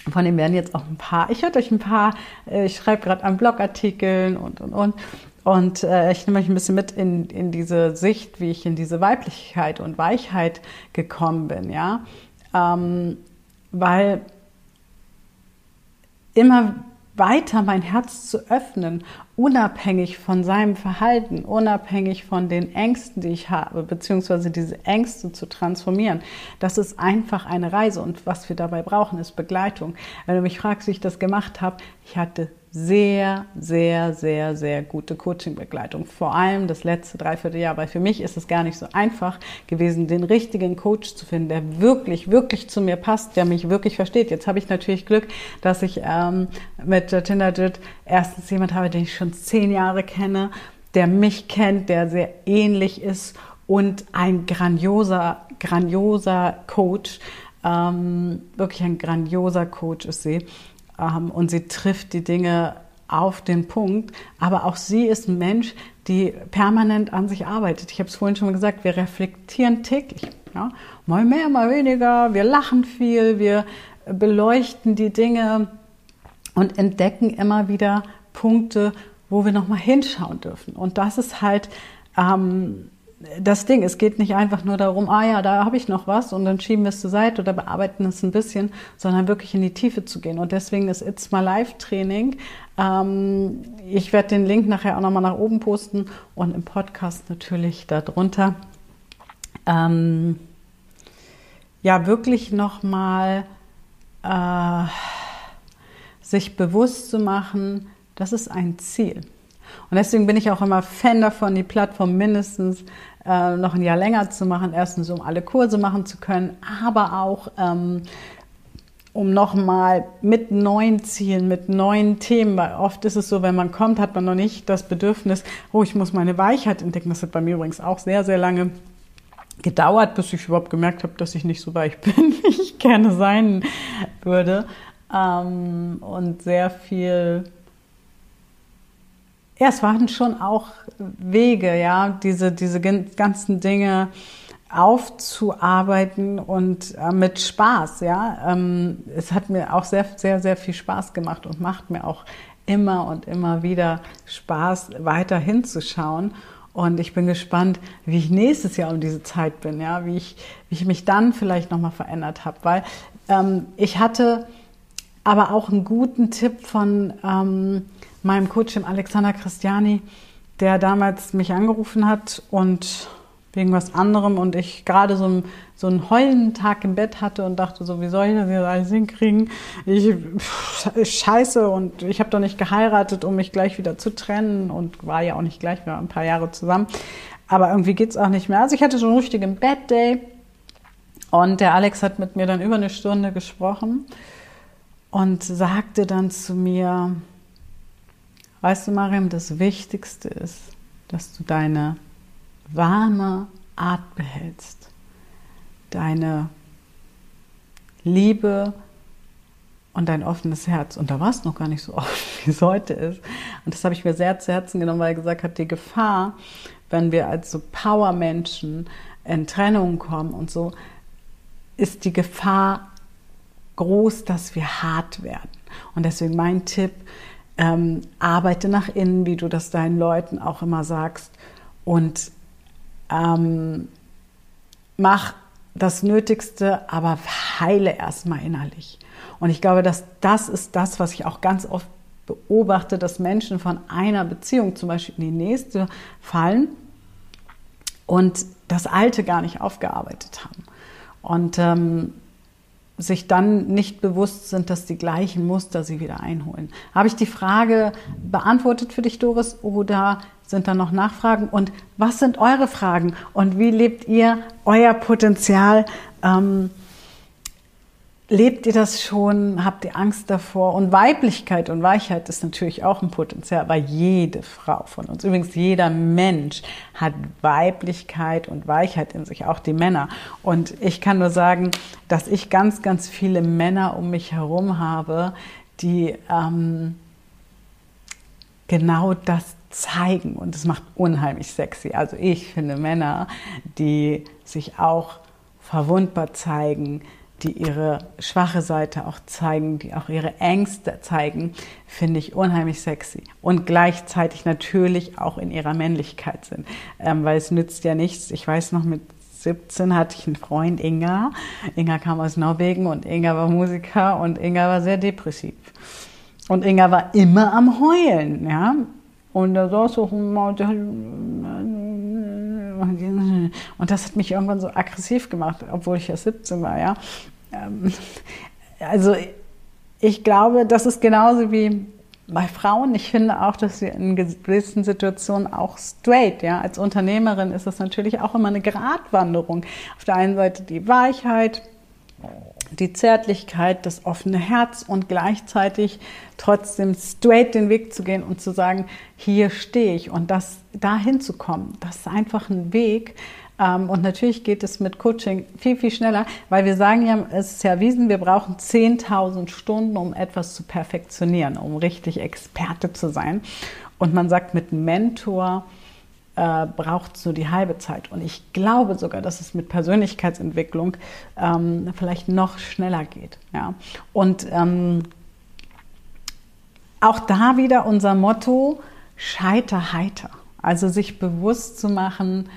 Von dem werden jetzt auch ein paar, ich werde euch ein paar, äh, ich schreibe gerade an Blogartikeln und, und, und. Und äh, ich nehme euch ein bisschen mit in, in diese Sicht, wie ich in diese Weiblichkeit und Weichheit gekommen bin, ja. Ähm, weil immer weiter mein Herz zu öffnen, unabhängig von seinem Verhalten, unabhängig von den Ängsten, die ich habe, beziehungsweise diese Ängste zu transformieren. Das ist einfach eine Reise und was wir dabei brauchen, ist Begleitung. Wenn du mich fragst, wie ich das gemacht habe, ich hatte sehr, sehr, sehr, sehr gute Coaching-Begleitung. Vor allem das letzte Dreivierteljahr, weil für mich ist es gar nicht so einfach gewesen, den richtigen Coach zu finden, der wirklich, wirklich zu mir passt, der mich wirklich versteht. Jetzt habe ich natürlich Glück, dass ich ähm, mit Tinderjit erstens jemand habe, den ich schon zehn Jahre kenne, der mich kennt, der sehr ähnlich ist und ein grandioser, grandioser Coach, ähm, wirklich ein grandioser Coach ist sie und sie trifft die Dinge auf den Punkt. Aber auch sie ist ein Mensch, die permanent an sich arbeitet. Ich habe es vorhin schon mal gesagt, wir reflektieren täglich. Ja? Mal mehr, mal weniger. Wir lachen viel, wir beleuchten die Dinge und entdecken immer wieder Punkte, wo wir nochmal hinschauen dürfen. Und das ist halt ähm, das Ding, es geht nicht einfach nur darum, ah ja, da habe ich noch was und dann schieben wir es zur Seite oder bearbeiten es ein bisschen, sondern wirklich in die Tiefe zu gehen. Und deswegen ist It's My Life Training. Ähm, ich werde den Link nachher auch nochmal nach oben posten und im Podcast natürlich darunter. Ähm, ja, wirklich nochmal äh, sich bewusst zu machen, das ist ein Ziel. Und deswegen bin ich auch immer Fan davon, die Plattform mindestens äh, noch ein Jahr länger zu machen. Erstens, um alle Kurse machen zu können, aber auch ähm, um nochmal mit neuen Zielen, mit neuen Themen, weil oft ist es so, wenn man kommt, hat man noch nicht das Bedürfnis, oh, ich muss meine Weichheit entdecken. Das hat bei mir übrigens auch sehr, sehr lange gedauert, bis ich überhaupt gemerkt habe, dass ich nicht so weich bin, wie ich gerne sein würde. Ähm, und sehr viel ja, es waren schon auch Wege, ja, diese, diese ganzen Dinge aufzuarbeiten und äh, mit Spaß, ja. Ähm, es hat mir auch sehr, sehr, sehr viel Spaß gemacht und macht mir auch immer und immer wieder Spaß, weiter hinzuschauen. Und ich bin gespannt, wie ich nächstes Jahr um diese Zeit bin, ja, wie ich, wie ich mich dann vielleicht nochmal verändert habe. Weil ähm, ich hatte aber auch einen guten Tipp von ähm, meinem Coach, dem Alexander Christiani, der damals mich angerufen hat und wegen was anderem und ich gerade so, einen, so einen heulenden Tag im Bett hatte und dachte so, wie soll ich das jetzt alles hinkriegen? Ich scheiße und ich habe doch nicht geheiratet, um mich gleich wieder zu trennen und war ja auch nicht gleich, wir waren ein paar Jahre zusammen. Aber irgendwie geht es auch nicht mehr. Also ich hatte so einen richtigen Bad-Day und der Alex hat mit mir dann über eine Stunde gesprochen und sagte dann zu mir, weißt du, Mariam, das Wichtigste ist, dass du deine warme Art behältst, deine Liebe und dein offenes Herz. Und da war es noch gar nicht so oft, wie es heute ist. Und das habe ich mir sehr zu Herzen genommen, weil er gesagt hat, die Gefahr, wenn wir als so Power-Menschen in Trennungen kommen und so, ist die Gefahr groß, dass wir hart werden. Und deswegen mein Tipp, ähm, arbeite nach innen, wie du das deinen Leuten auch immer sagst. Und ähm, mach das Nötigste, aber heile erstmal innerlich. Und ich glaube, dass das ist das, was ich auch ganz oft beobachte, dass Menschen von einer Beziehung zum Beispiel in die nächste fallen und das Alte gar nicht aufgearbeitet haben. Und ähm, sich dann nicht bewusst sind, dass die gleichen Muster sie wieder einholen. Habe ich die Frage beantwortet für dich, Doris, oder sind da noch Nachfragen? Und was sind eure Fragen? Und wie lebt ihr euer Potenzial? Ähm, Lebt ihr das schon? Habt ihr Angst davor? Und Weiblichkeit und Weichheit ist natürlich auch ein Potenzial, weil jede Frau von uns, übrigens jeder Mensch hat Weiblichkeit und Weichheit in sich, auch die Männer. Und ich kann nur sagen, dass ich ganz, ganz viele Männer um mich herum habe, die ähm, genau das zeigen. Und es macht unheimlich sexy. Also ich finde Männer, die sich auch verwundbar zeigen, die ihre schwache Seite auch zeigen, die auch ihre Ängste zeigen, finde ich unheimlich sexy. Und gleichzeitig natürlich auch in ihrer Männlichkeit sind. Ähm, weil es nützt ja nichts. Ich weiß noch, mit 17 hatte ich einen Freund, Inga. Inga kam aus Norwegen und Inga war Musiker und Inga war sehr depressiv. Und Inga war immer am Heulen, ja. Und da saß so und das hat mich irgendwann so aggressiv gemacht, obwohl ich ja 17 war, ja. Ähm, also ich glaube, das ist genauso wie bei Frauen. Ich finde auch, dass sie in gewissen Situationen auch straight, ja, als Unternehmerin ist das natürlich auch immer eine Gratwanderung. Auf der einen Seite die Weichheit, die Zärtlichkeit, das offene Herz und gleichzeitig trotzdem straight den Weg zu gehen und zu sagen, hier stehe ich und das dahin zu kommen, das ist einfach ein Weg, ähm, und natürlich geht es mit Coaching viel, viel schneller, weil wir sagen ja, es ist ja erwiesen, wir brauchen 10.000 Stunden, um etwas zu perfektionieren, um richtig Experte zu sein. Und man sagt, mit Mentor äh, braucht es nur die halbe Zeit. Und ich glaube sogar, dass es mit Persönlichkeitsentwicklung ähm, vielleicht noch schneller geht. Ja? Und ähm, auch da wieder unser Motto, scheiter heiter. Also sich bewusst zu machen,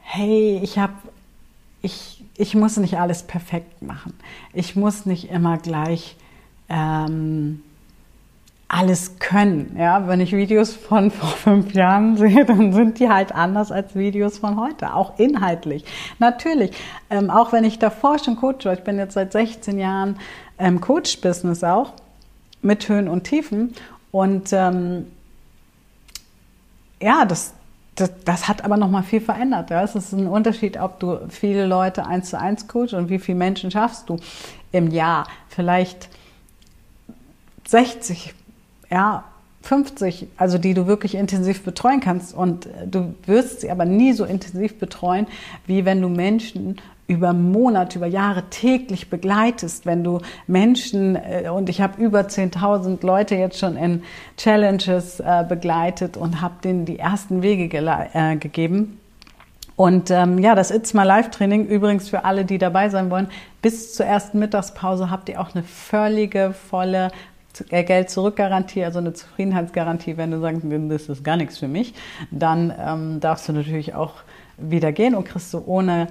hey, ich habe, ich, ich muss nicht alles perfekt machen. Ich muss nicht immer gleich ähm, alles können. Ja, wenn ich Videos von vor fünf Jahren sehe, dann sind die halt anders als Videos von heute, auch inhaltlich. Natürlich, ähm, auch wenn ich davor schon Coach war, ich bin jetzt seit 16 Jahren im Coach-Business auch, mit Höhen und Tiefen. Und ähm, ja, das, das, das, hat aber nochmal viel verändert. Ja. Es ist ein Unterschied, ob du viele Leute eins zu eins coachst und wie viele Menschen schaffst du im Jahr. Vielleicht 60, ja, 50, also die du wirklich intensiv betreuen kannst. Und du wirst sie aber nie so intensiv betreuen, wie wenn du Menschen über Monate, über Jahre täglich begleitest, wenn du Menschen, äh, und ich habe über 10.000 Leute jetzt schon in Challenges äh, begleitet und habe denen die ersten Wege äh, gegeben. Und ähm, ja, das It's My Life Training, übrigens für alle, die dabei sein wollen, bis zur ersten Mittagspause habt ihr auch eine völlige, volle Geld zurückgarantie, also eine Zufriedenheitsgarantie, wenn du sagst, das ist gar nichts für mich, dann ähm, darfst du natürlich auch wieder gehen und kriegst du ohne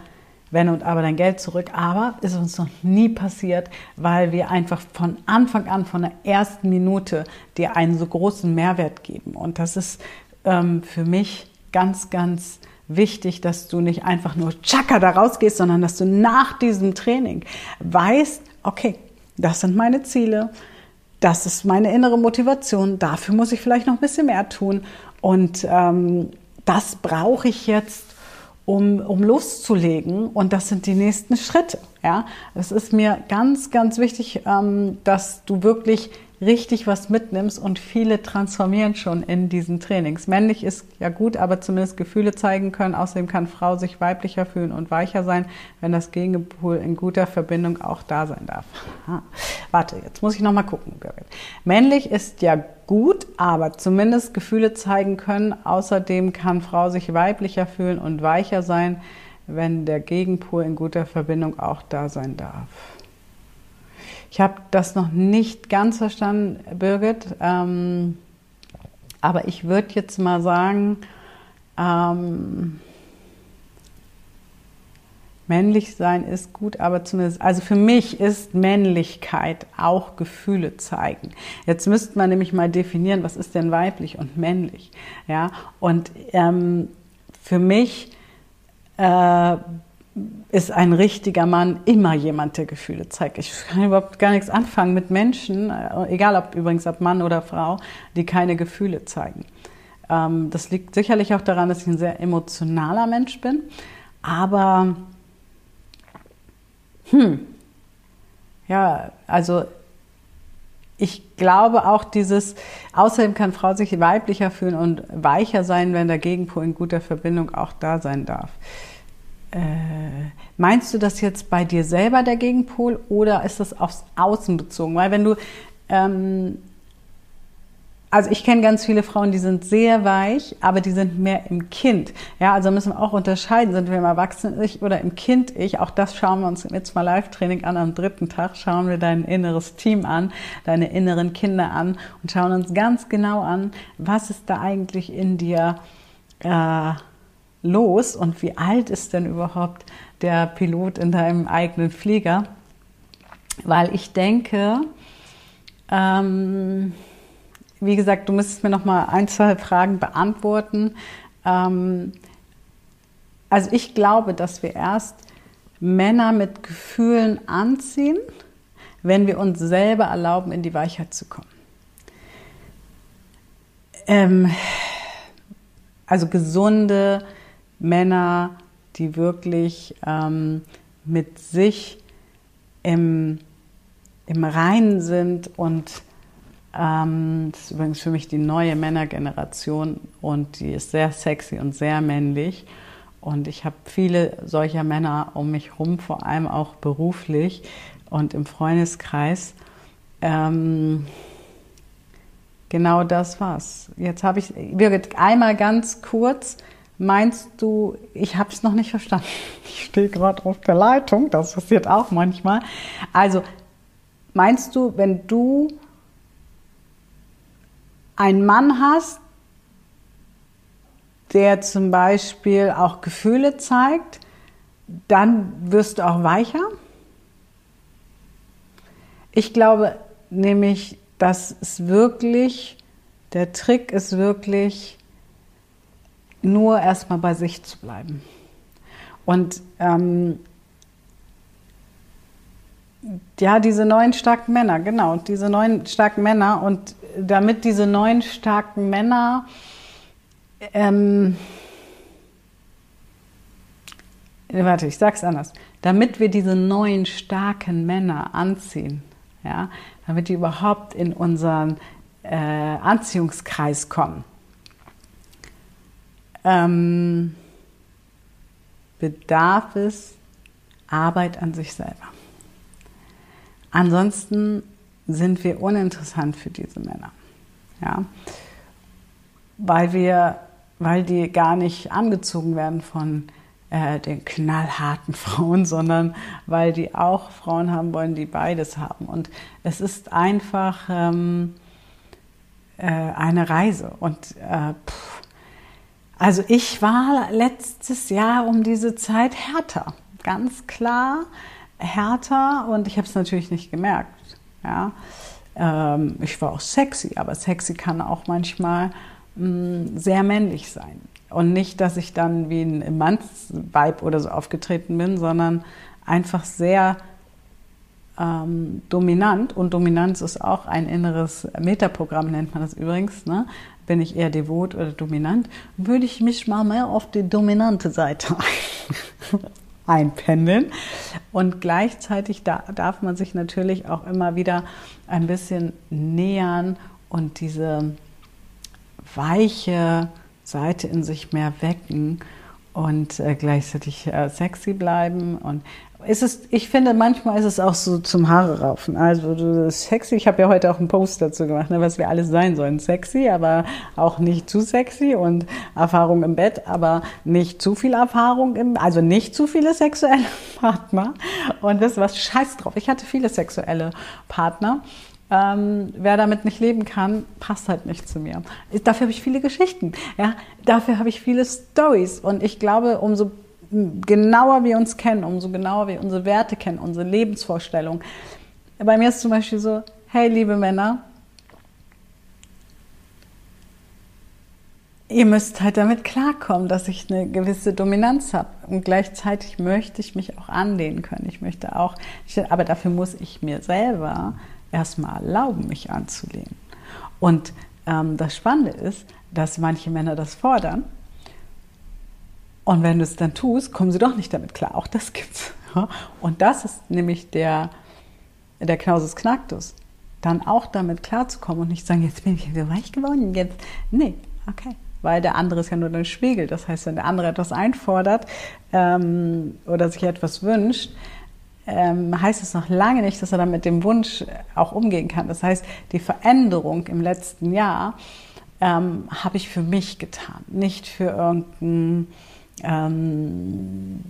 wenn und aber dein Geld zurück. Aber ist uns noch nie passiert, weil wir einfach von Anfang an, von der ersten Minute dir einen so großen Mehrwert geben. Und das ist ähm, für mich ganz, ganz wichtig, dass du nicht einfach nur tschakka da rausgehst, sondern dass du nach diesem Training weißt, okay, das sind meine Ziele, das ist meine innere Motivation, dafür muss ich vielleicht noch ein bisschen mehr tun. Und ähm, das brauche ich jetzt, um, um loszulegen. Und das sind die nächsten Schritte. Ja, es ist mir ganz, ganz wichtig, ähm, dass du wirklich richtig was mitnimmst und viele transformieren schon in diesen Trainings. Männlich ist ja gut, aber zumindest Gefühle zeigen können. Außerdem kann Frau sich weiblicher fühlen und weicher sein, wenn das Gegenpol in guter Verbindung auch da sein darf. Aha. Warte, jetzt muss ich noch mal gucken. Männlich ist ja gut, aber zumindest Gefühle zeigen können. Außerdem kann Frau sich weiblicher fühlen und weicher sein, wenn der Gegenpol in guter Verbindung auch da sein darf. Ich habe das noch nicht ganz verstanden, Birgit, ähm, aber ich würde jetzt mal sagen, ähm, männlich sein ist gut, aber zumindest, also für mich ist Männlichkeit auch Gefühle zeigen. Jetzt müsste man nämlich mal definieren, was ist denn weiblich und männlich, ja? Und ähm, für mich äh, ist ein richtiger Mann immer jemand, der Gefühle zeigt. Ich kann überhaupt gar nichts anfangen mit Menschen, äh, egal ob übrigens ob Mann oder Frau, die keine Gefühle zeigen. Ähm, das liegt sicherlich auch daran, dass ich ein sehr emotionaler Mensch bin, aber hm, ja, also ich glaube auch dieses, außerdem kann Frau sich weiblicher fühlen und weicher sein, wenn der Gegenpol in guter Verbindung auch da sein darf. Äh, meinst du das jetzt bei dir selber der Gegenpol oder ist das aufs Außen bezogen? Weil wenn du, ähm, also ich kenne ganz viele Frauen, die sind sehr weich, aber die sind mehr im Kind. Ja, also müssen wir auch unterscheiden, sind wir im Erwachsenen-Ich oder im Kind-Ich. Auch das schauen wir uns jetzt mal Live-Training an. Am dritten Tag schauen wir dein inneres Team an, deine inneren Kinder an und schauen uns ganz genau an, was ist da eigentlich in dir äh, los und wie alt ist denn überhaupt der Pilot in deinem eigenen Flieger? Weil ich denke, ähm, wie gesagt, du müsstest mir noch mal ein, zwei Fragen beantworten. Ähm, also ich glaube, dass wir erst Männer mit Gefühlen anziehen, wenn wir uns selber erlauben, in die Weichheit zu kommen. Ähm, also gesunde, Männer, die wirklich ähm, mit sich im, im Reinen sind und ähm, das ist übrigens für mich die neue Männergeneration und die ist sehr sexy und sehr männlich. Und ich habe viele solcher Männer um mich herum, vor allem auch beruflich und im Freundeskreis. Ähm, genau das war's. Jetzt habe ich, Birgit, einmal ganz kurz Meinst du, ich habe es noch nicht verstanden. Ich stehe gerade auf der Leitung, das passiert auch manchmal. Also, meinst du, wenn du einen Mann hast, der zum Beispiel auch Gefühle zeigt, dann wirst du auch weicher. Ich glaube nämlich, dass es wirklich, der Trick ist wirklich, nur erstmal bei sich zu bleiben. Und ähm, ja, diese neuen starken Männer, genau, diese neuen starken Männer. Und damit diese neuen starken Männer ähm, warte, ich sag's anders. Damit wir diese neuen starken Männer anziehen, ja, damit die überhaupt in unseren äh, Anziehungskreis kommen, ähm, bedarf es Arbeit an sich selber. Ansonsten sind wir uninteressant für diese Männer. Ja? Weil wir, weil die gar nicht angezogen werden von äh, den knallharten Frauen, sondern weil die auch Frauen haben wollen, die beides haben. Und es ist einfach ähm, äh, eine Reise. Und äh, pff, also ich war letztes Jahr um diese Zeit härter, ganz klar härter und ich habe es natürlich nicht gemerkt. Ja. Ähm, ich war auch sexy, aber sexy kann auch manchmal mh, mm, sehr männlich sein. Und nicht, dass ich dann wie ein Mannsweib oder so aufgetreten bin, sondern einfach sehr ähm, dominant. Und Dominanz ist auch ein inneres Metaprogramm, nennt man das übrigens. Ne? Bin ich eher devot oder dominant? Würde ich mich mal mehr auf die dominante Seite einpendeln. Und gleichzeitig da, darf man sich natürlich auch immer wieder ein bisschen nähern und diese weiche Seite in sich mehr wecken und äh, gleichzeitig äh, sexy bleiben. Und es, ich finde, manchmal ist es auch so zum Haare raufen. Also du, sexy, ich habe ja heute auch einen Post dazu gemacht, ne, was wir alles sein sollen. Sexy, aber auch nicht zu sexy und Erfahrung im Bett, aber nicht zu viel Erfahrung im, also nicht zu viele sexuelle Partner. Und das was scheiß drauf. Ich hatte viele sexuelle Partner ähm, wer damit nicht leben kann, passt halt nicht zu mir. Dafür habe ich viele Geschichten. Ja? Dafür habe ich viele Stories. Und ich glaube, umso genauer wir uns kennen, umso genauer wir unsere Werte kennen, unsere Lebensvorstellungen. Bei mir ist zum Beispiel so, hey liebe Männer, ihr müsst halt damit klarkommen, dass ich eine gewisse Dominanz habe. Und gleichzeitig möchte ich mich auch anlehnen können. Ich möchte auch, aber dafür muss ich mir selber erstmal erlauben, mich anzulehnen. Und ähm, das Spannende ist, dass manche Männer das fordern. Und wenn du es dann tust, kommen sie doch nicht damit klar. Auch das gibt's. Und das ist nämlich der, der Knausus Knacktus. Dann auch damit klarzukommen und nicht sagen, jetzt bin ich wieder weich geworden, jetzt. Nee, okay. Weil der andere ist ja nur dein Spiegel. Das heißt, wenn der andere etwas einfordert ähm, oder sich etwas wünscht, ähm, heißt es noch lange nicht, dass er dann mit dem Wunsch auch umgehen kann. Das heißt, die Veränderung im letzten Jahr ähm, habe ich für mich getan, nicht für irgendeinen ähm,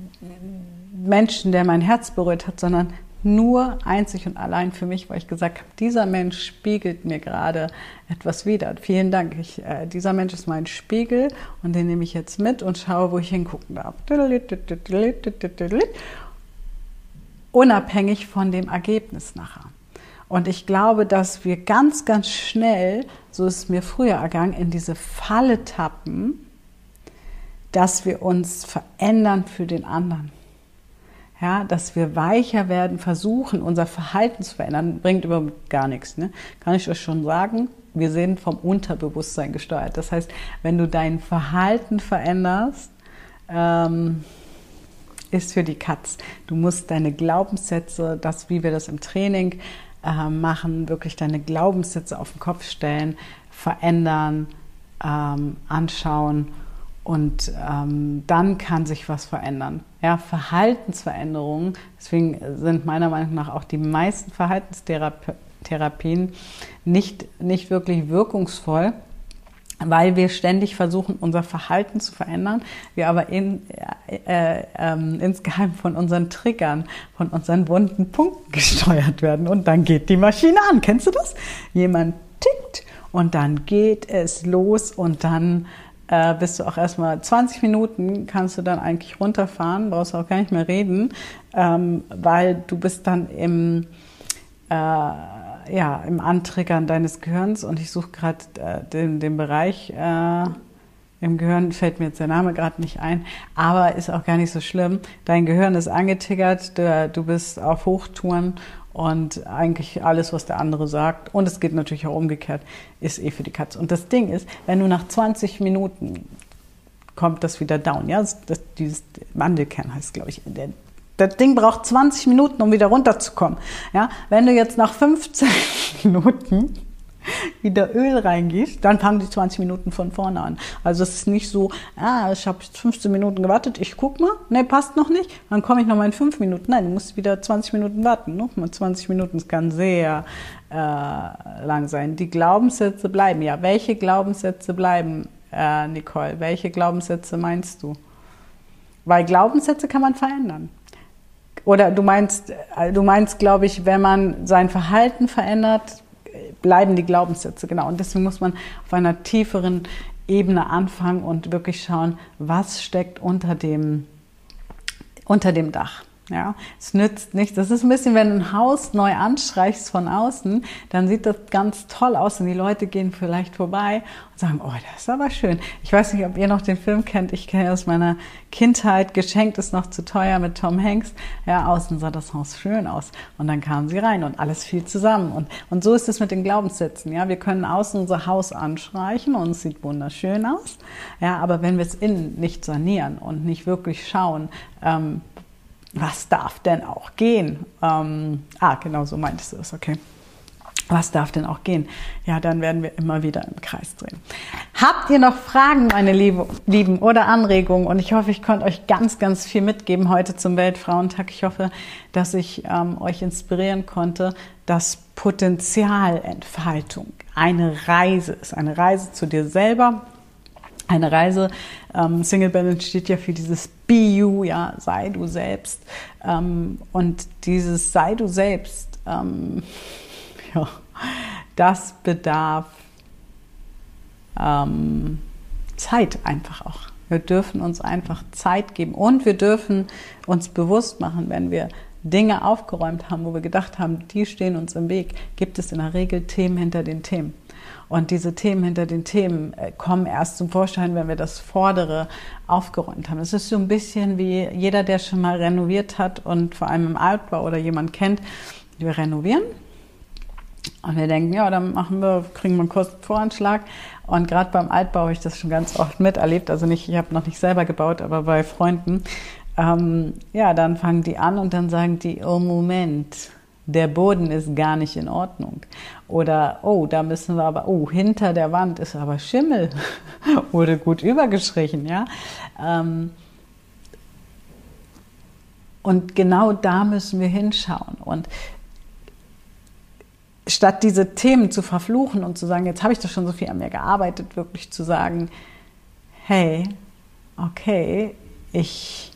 Menschen, der mein Herz berührt hat, sondern nur einzig und allein für mich, weil ich gesagt habe, dieser Mensch spiegelt mir gerade etwas wider. Vielen Dank. Ich, äh, dieser Mensch ist mein Spiegel und den nehme ich jetzt mit und schaue, wo ich hingucken darf unabhängig von dem Ergebnis nachher. Und ich glaube, dass wir ganz, ganz schnell, so ist es mir früher ergangen, in diese Falle tappen, dass wir uns verändern für den anderen. Ja, dass wir weicher werden, versuchen, unser Verhalten zu verändern, bringt überhaupt gar nichts. Ne? Kann ich euch schon sagen, wir sind vom Unterbewusstsein gesteuert. Das heißt, wenn du dein Verhalten veränderst, ähm, ist für die Katz. Du musst deine Glaubenssätze, das, wie wir das im Training äh, machen, wirklich deine Glaubenssätze auf den Kopf stellen, verändern, ähm, anschauen und ähm, dann kann sich was verändern. Ja, Verhaltensveränderungen, deswegen sind meiner Meinung nach auch die meisten Verhaltenstherapien nicht, nicht wirklich wirkungsvoll, weil wir ständig versuchen, unser Verhalten zu verändern, wir aber in, äh, äh, insgeheim von unseren Triggern, von unseren wunden Punkten gesteuert werden. Und dann geht die Maschine an. Kennst du das? Jemand tickt und dann geht es los und dann äh, bist du auch erstmal 20 Minuten kannst du dann eigentlich runterfahren, brauchst auch gar nicht mehr reden, ähm, weil du bist dann im äh, ja, im Antriggern deines Gehirns und ich suche gerade äh, den, den Bereich äh, im Gehirn, fällt mir jetzt der Name gerade nicht ein, aber ist auch gar nicht so schlimm. Dein Gehirn ist angetiggert, du, du bist auf Hochtouren und eigentlich alles, was der andere sagt, und es geht natürlich auch umgekehrt, ist eh für die Katze. Und das Ding ist, wenn du nach 20 Minuten kommt das wieder down, ja, das, dieses Mandelkern heißt, glaube ich, der, das Ding braucht 20 Minuten, um wieder runterzukommen. Ja, wenn du jetzt nach 15 Minuten wieder Öl reingießt, dann fangen die 20 Minuten von vorne an. Also es ist nicht so, ah, ich habe 15 Minuten gewartet, ich guck mal, ne, passt noch nicht, dann komme ich noch mal in 5 Minuten. Nein, du musst wieder 20 Minuten warten. Ne? 20 Minuten, das kann sehr äh, lang sein. Die Glaubenssätze bleiben. Ja, welche Glaubenssätze bleiben, äh, Nicole? Welche Glaubenssätze meinst du? Weil Glaubenssätze kann man verändern. Oder du meinst, äh, du meinst, glaube ich, wenn man sein Verhalten verändert, bleiben die Glaubenssätze, genau. Und deswegen muss man auf einer tieferen Ebene anfangen und wirklich schauen, was steckt unter dem, unter dem Dach. Ja, es nützt nichts. Das ist ein bisschen, wenn du ein Haus neu anstreichst von außen, dann sieht das ganz toll aus und die Leute gehen vielleicht vorbei und sagen, oh, das ist aber schön. Ich weiß nicht, ob ihr noch den Film kennt. Ich kenne aus meiner Kindheit. Geschenkt ist noch zu teuer mit Tom Hanks. Ja, außen sah das Haus schön aus. Und dann kamen sie rein und alles fiel zusammen. Und, und so ist es mit den Glaubenssätzen. Ja, wir können außen unser Haus anstreichen und es sieht wunderschön aus. Ja, aber wenn wir es innen nicht sanieren und nicht wirklich schauen, ähm, was darf denn auch gehen? Ähm, ah, genau so meintest du es, okay. Was darf denn auch gehen? Ja, dann werden wir immer wieder im Kreis drehen. Habt ihr noch Fragen, meine Lieben, oder Anregungen? Und ich hoffe, ich konnte euch ganz, ganz viel mitgeben heute zum Weltfrauentag. Ich hoffe, dass ich ähm, euch inspirieren konnte, dass Potenzialentfaltung eine Reise ist. Eine Reise zu dir selber, eine Reise. Ähm, Single Balance steht ja für dieses Be You, ja, sei du selbst. Ähm, und dieses sei du selbst, ähm, ja, das bedarf ähm, Zeit einfach auch. Wir dürfen uns einfach Zeit geben und wir dürfen uns bewusst machen, wenn wir Dinge aufgeräumt haben, wo wir gedacht haben, die stehen uns im Weg, gibt es in der Regel Themen hinter den Themen. Und diese Themen hinter den Themen äh, kommen erst zum Vorschein, wenn wir das Vordere aufgeräumt haben. Es ist so ein bisschen wie jeder, der schon mal renoviert hat und vor allem im Altbau oder jemand kennt, wir renovieren. Und wir denken, ja, dann machen wir, kriegen wir einen Kostenvoranschlag. Und gerade beim Altbau habe ich das schon ganz oft miterlebt. Also nicht, ich habe noch nicht selber gebaut, aber bei Freunden. Ähm, ja, dann fangen die an und dann sagen die, oh Moment, der Boden ist gar nicht in Ordnung. Oder, oh, da müssen wir aber, oh, hinter der Wand ist aber Schimmel. Wurde gut übergestrichen, ja. Ähm, und genau da müssen wir hinschauen. Und statt diese Themen zu verfluchen und zu sagen, jetzt habe ich doch schon so viel an mir gearbeitet, wirklich zu sagen, hey, okay, ich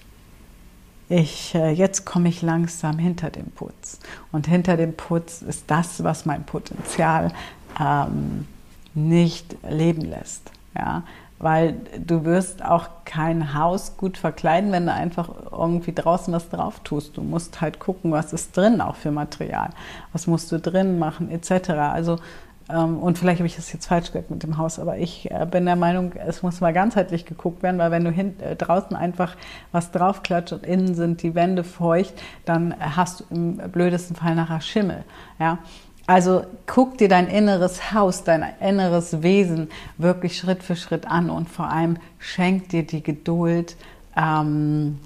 ich, äh, jetzt komme ich langsam hinter dem Putz. Und hinter dem Putz ist das, was mein Potenzial ähm, nicht leben lässt. Ja? Weil du wirst auch kein Haus gut verkleiden, wenn du einfach irgendwie draußen was drauf tust. Du musst halt gucken, was ist drin auch für Material. Was musst du drin machen, etc. Also und vielleicht habe ich das jetzt falsch gesagt mit dem Haus, aber ich äh, bin der Meinung, es muss mal ganzheitlich geguckt werden, weil wenn du hin, äh, draußen einfach was draufklatscht und innen sind die Wände feucht, dann hast du im blödesten Fall nachher Schimmel. Ja? Also guck dir dein inneres Haus, dein inneres Wesen wirklich Schritt für Schritt an und vor allem schenk dir die Geduld, ähm,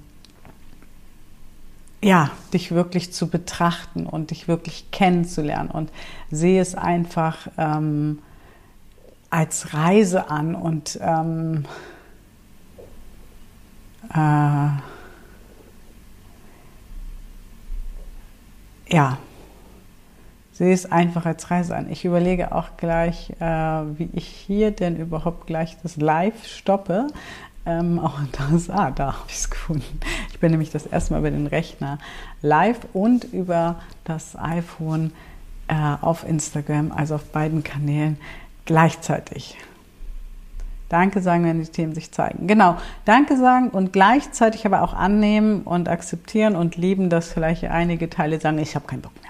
ja, dich wirklich zu betrachten und dich wirklich kennenzulernen und sehe es einfach ähm, als Reise an und ähm, äh, ja, sehe es einfach als Reise an. Ich überlege auch gleich, äh, wie ich hier denn überhaupt gleich das Live stoppe, ähm, auch das, ah, da habe ich es gefunden. Ich bin nämlich das erste Mal über den Rechner live und über das iPhone äh, auf Instagram, also auf beiden Kanälen gleichzeitig. Danke sagen, wenn die Themen sich zeigen. Genau, Danke sagen und gleichzeitig aber auch annehmen und akzeptieren und lieben, dass vielleicht einige Teile sagen, ich habe keinen Bock mehr.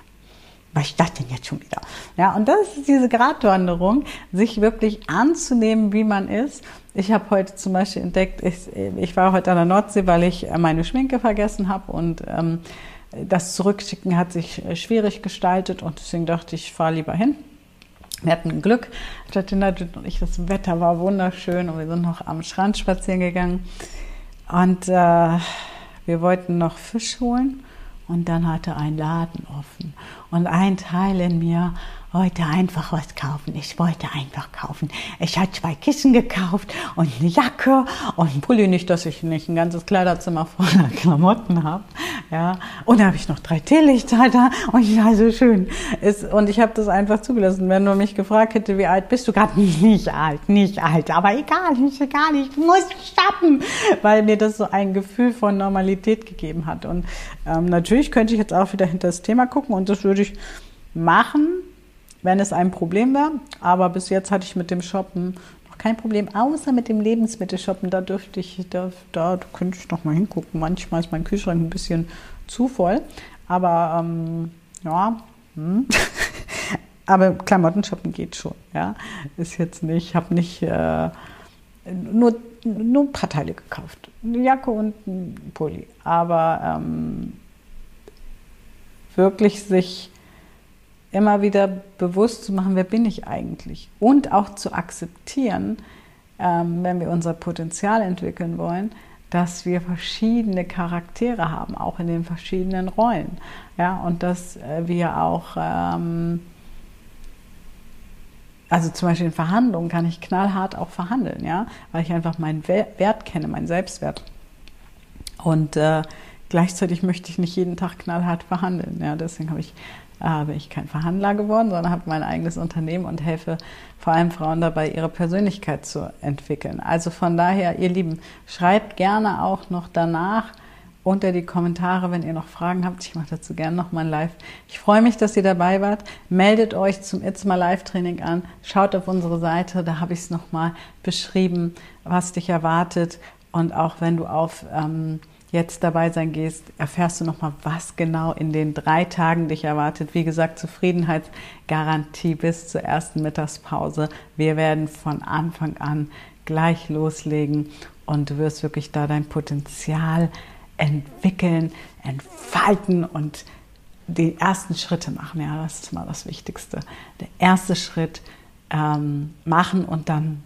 Was ist das denn jetzt schon wieder? Ja, und das ist diese Gratwanderung, sich wirklich anzunehmen, wie man ist. Ich habe heute zum Beispiel entdeckt, ich, ich war heute an der Nordsee, weil ich meine Schminke vergessen habe und ähm, das Zurückschicken hat sich schwierig gestaltet und deswegen dachte ich, ich fahre lieber hin wir hatten Glück, Jatina und ich, das Wetter war wunderschön und wir sind noch am Strand spazieren gegangen. Und äh, wir wollten noch Fisch holen und dann hatte ein Laden offen. Und ein Teil in mir wollte einfach was kaufen. Ich wollte einfach kaufen. Ich hatte zwei Kissen gekauft und eine Jacke und einen Pulli. Nicht, dass ich nicht ein ganzes Kleiderzimmer voller Klamotten habe. Ja. Und da habe ich noch drei Teelichter und ja, so schön. Ist, und ich habe das einfach zugelassen. Wenn du mich gefragt hätte, wie alt bist du gerade? Nicht alt, nicht alt. Aber egal, nicht egal. Ich muss stoppen. Weil mir das so ein Gefühl von Normalität gegeben hat. Und ähm, natürlich könnte ich jetzt auch wieder hinter das Thema gucken und das würde ich machen, wenn es ein Problem wäre. Aber bis jetzt hatte ich mit dem Shoppen noch kein Problem, außer mit dem Lebensmittelshoppen. Da dürfte ich, da, da könnte ich noch mal hingucken. Manchmal ist mein Kühlschrank ein bisschen zu voll. Aber ähm, ja, hm. aber Klamotten shoppen geht schon. Ja, ist jetzt nicht, ich habe nicht äh, nur, nur ein paar Teile gekauft. Eine Jacke und ein Pulli. Aber ähm, wirklich sich immer wieder bewusst zu machen, wer bin ich eigentlich? Und auch zu akzeptieren, ähm, wenn wir unser Potenzial entwickeln wollen, dass wir verschiedene Charaktere haben, auch in den verschiedenen Rollen. Ja, und dass äh, wir auch, ähm, also zum Beispiel in Verhandlungen kann ich knallhart auch verhandeln, ja, weil ich einfach meinen Wert kenne, meinen Selbstwert. Und äh, gleichzeitig möchte ich nicht jeden Tag knallhart verhandeln. Ja, deswegen habe ich äh, bin ich kein Verhandler geworden, sondern habe mein eigenes Unternehmen und helfe vor allem Frauen dabei, ihre Persönlichkeit zu entwickeln. Also von daher, ihr Lieben, schreibt gerne auch noch danach unter die Kommentare, wenn ihr noch Fragen habt. Ich mache dazu gerne noch mal ein Live. Ich freue mich, dass ihr dabei wart. Meldet euch zum It's My Live Training an. Schaut auf unsere Seite, da habe ich es noch mal beschrieben, was dich erwartet. Und auch wenn du auf ähm, jetzt dabei sein gehst, erfährst du nochmal, was genau in den drei Tagen dich erwartet. Wie gesagt, Zufriedenheitsgarantie bis zur ersten Mittagspause. Wir werden von Anfang an gleich loslegen und du wirst wirklich da dein Potenzial entwickeln, entfalten und die ersten Schritte machen. Ja, das ist mal das Wichtigste. Der erste Schritt ähm, machen und dann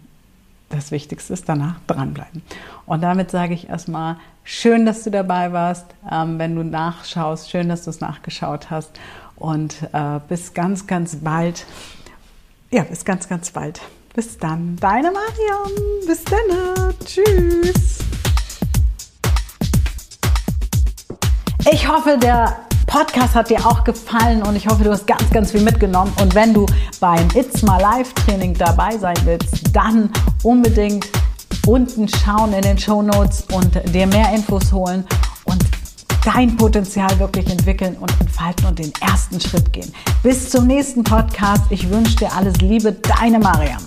das Wichtigste ist danach dranbleiben. Und damit sage ich erstmal, schön, dass du dabei warst. Ähm, wenn du nachschaust, schön, dass du es nachgeschaut hast. Und äh, bis ganz, ganz bald. Ja, bis ganz, ganz bald. Bis dann. Deine Mariam. Bis dann. Tschüss. Ich hoffe, der Podcast hat dir auch gefallen und ich hoffe, du hast ganz, ganz viel mitgenommen. Und wenn du beim It's My Life Training dabei sein willst, dann unbedingt unten schauen in den Show Notes und dir mehr Infos holen und dein Potenzial wirklich entwickeln und entfalten und den ersten Schritt gehen. Bis zum nächsten Podcast. Ich wünsche dir alles Liebe, deine Mariam.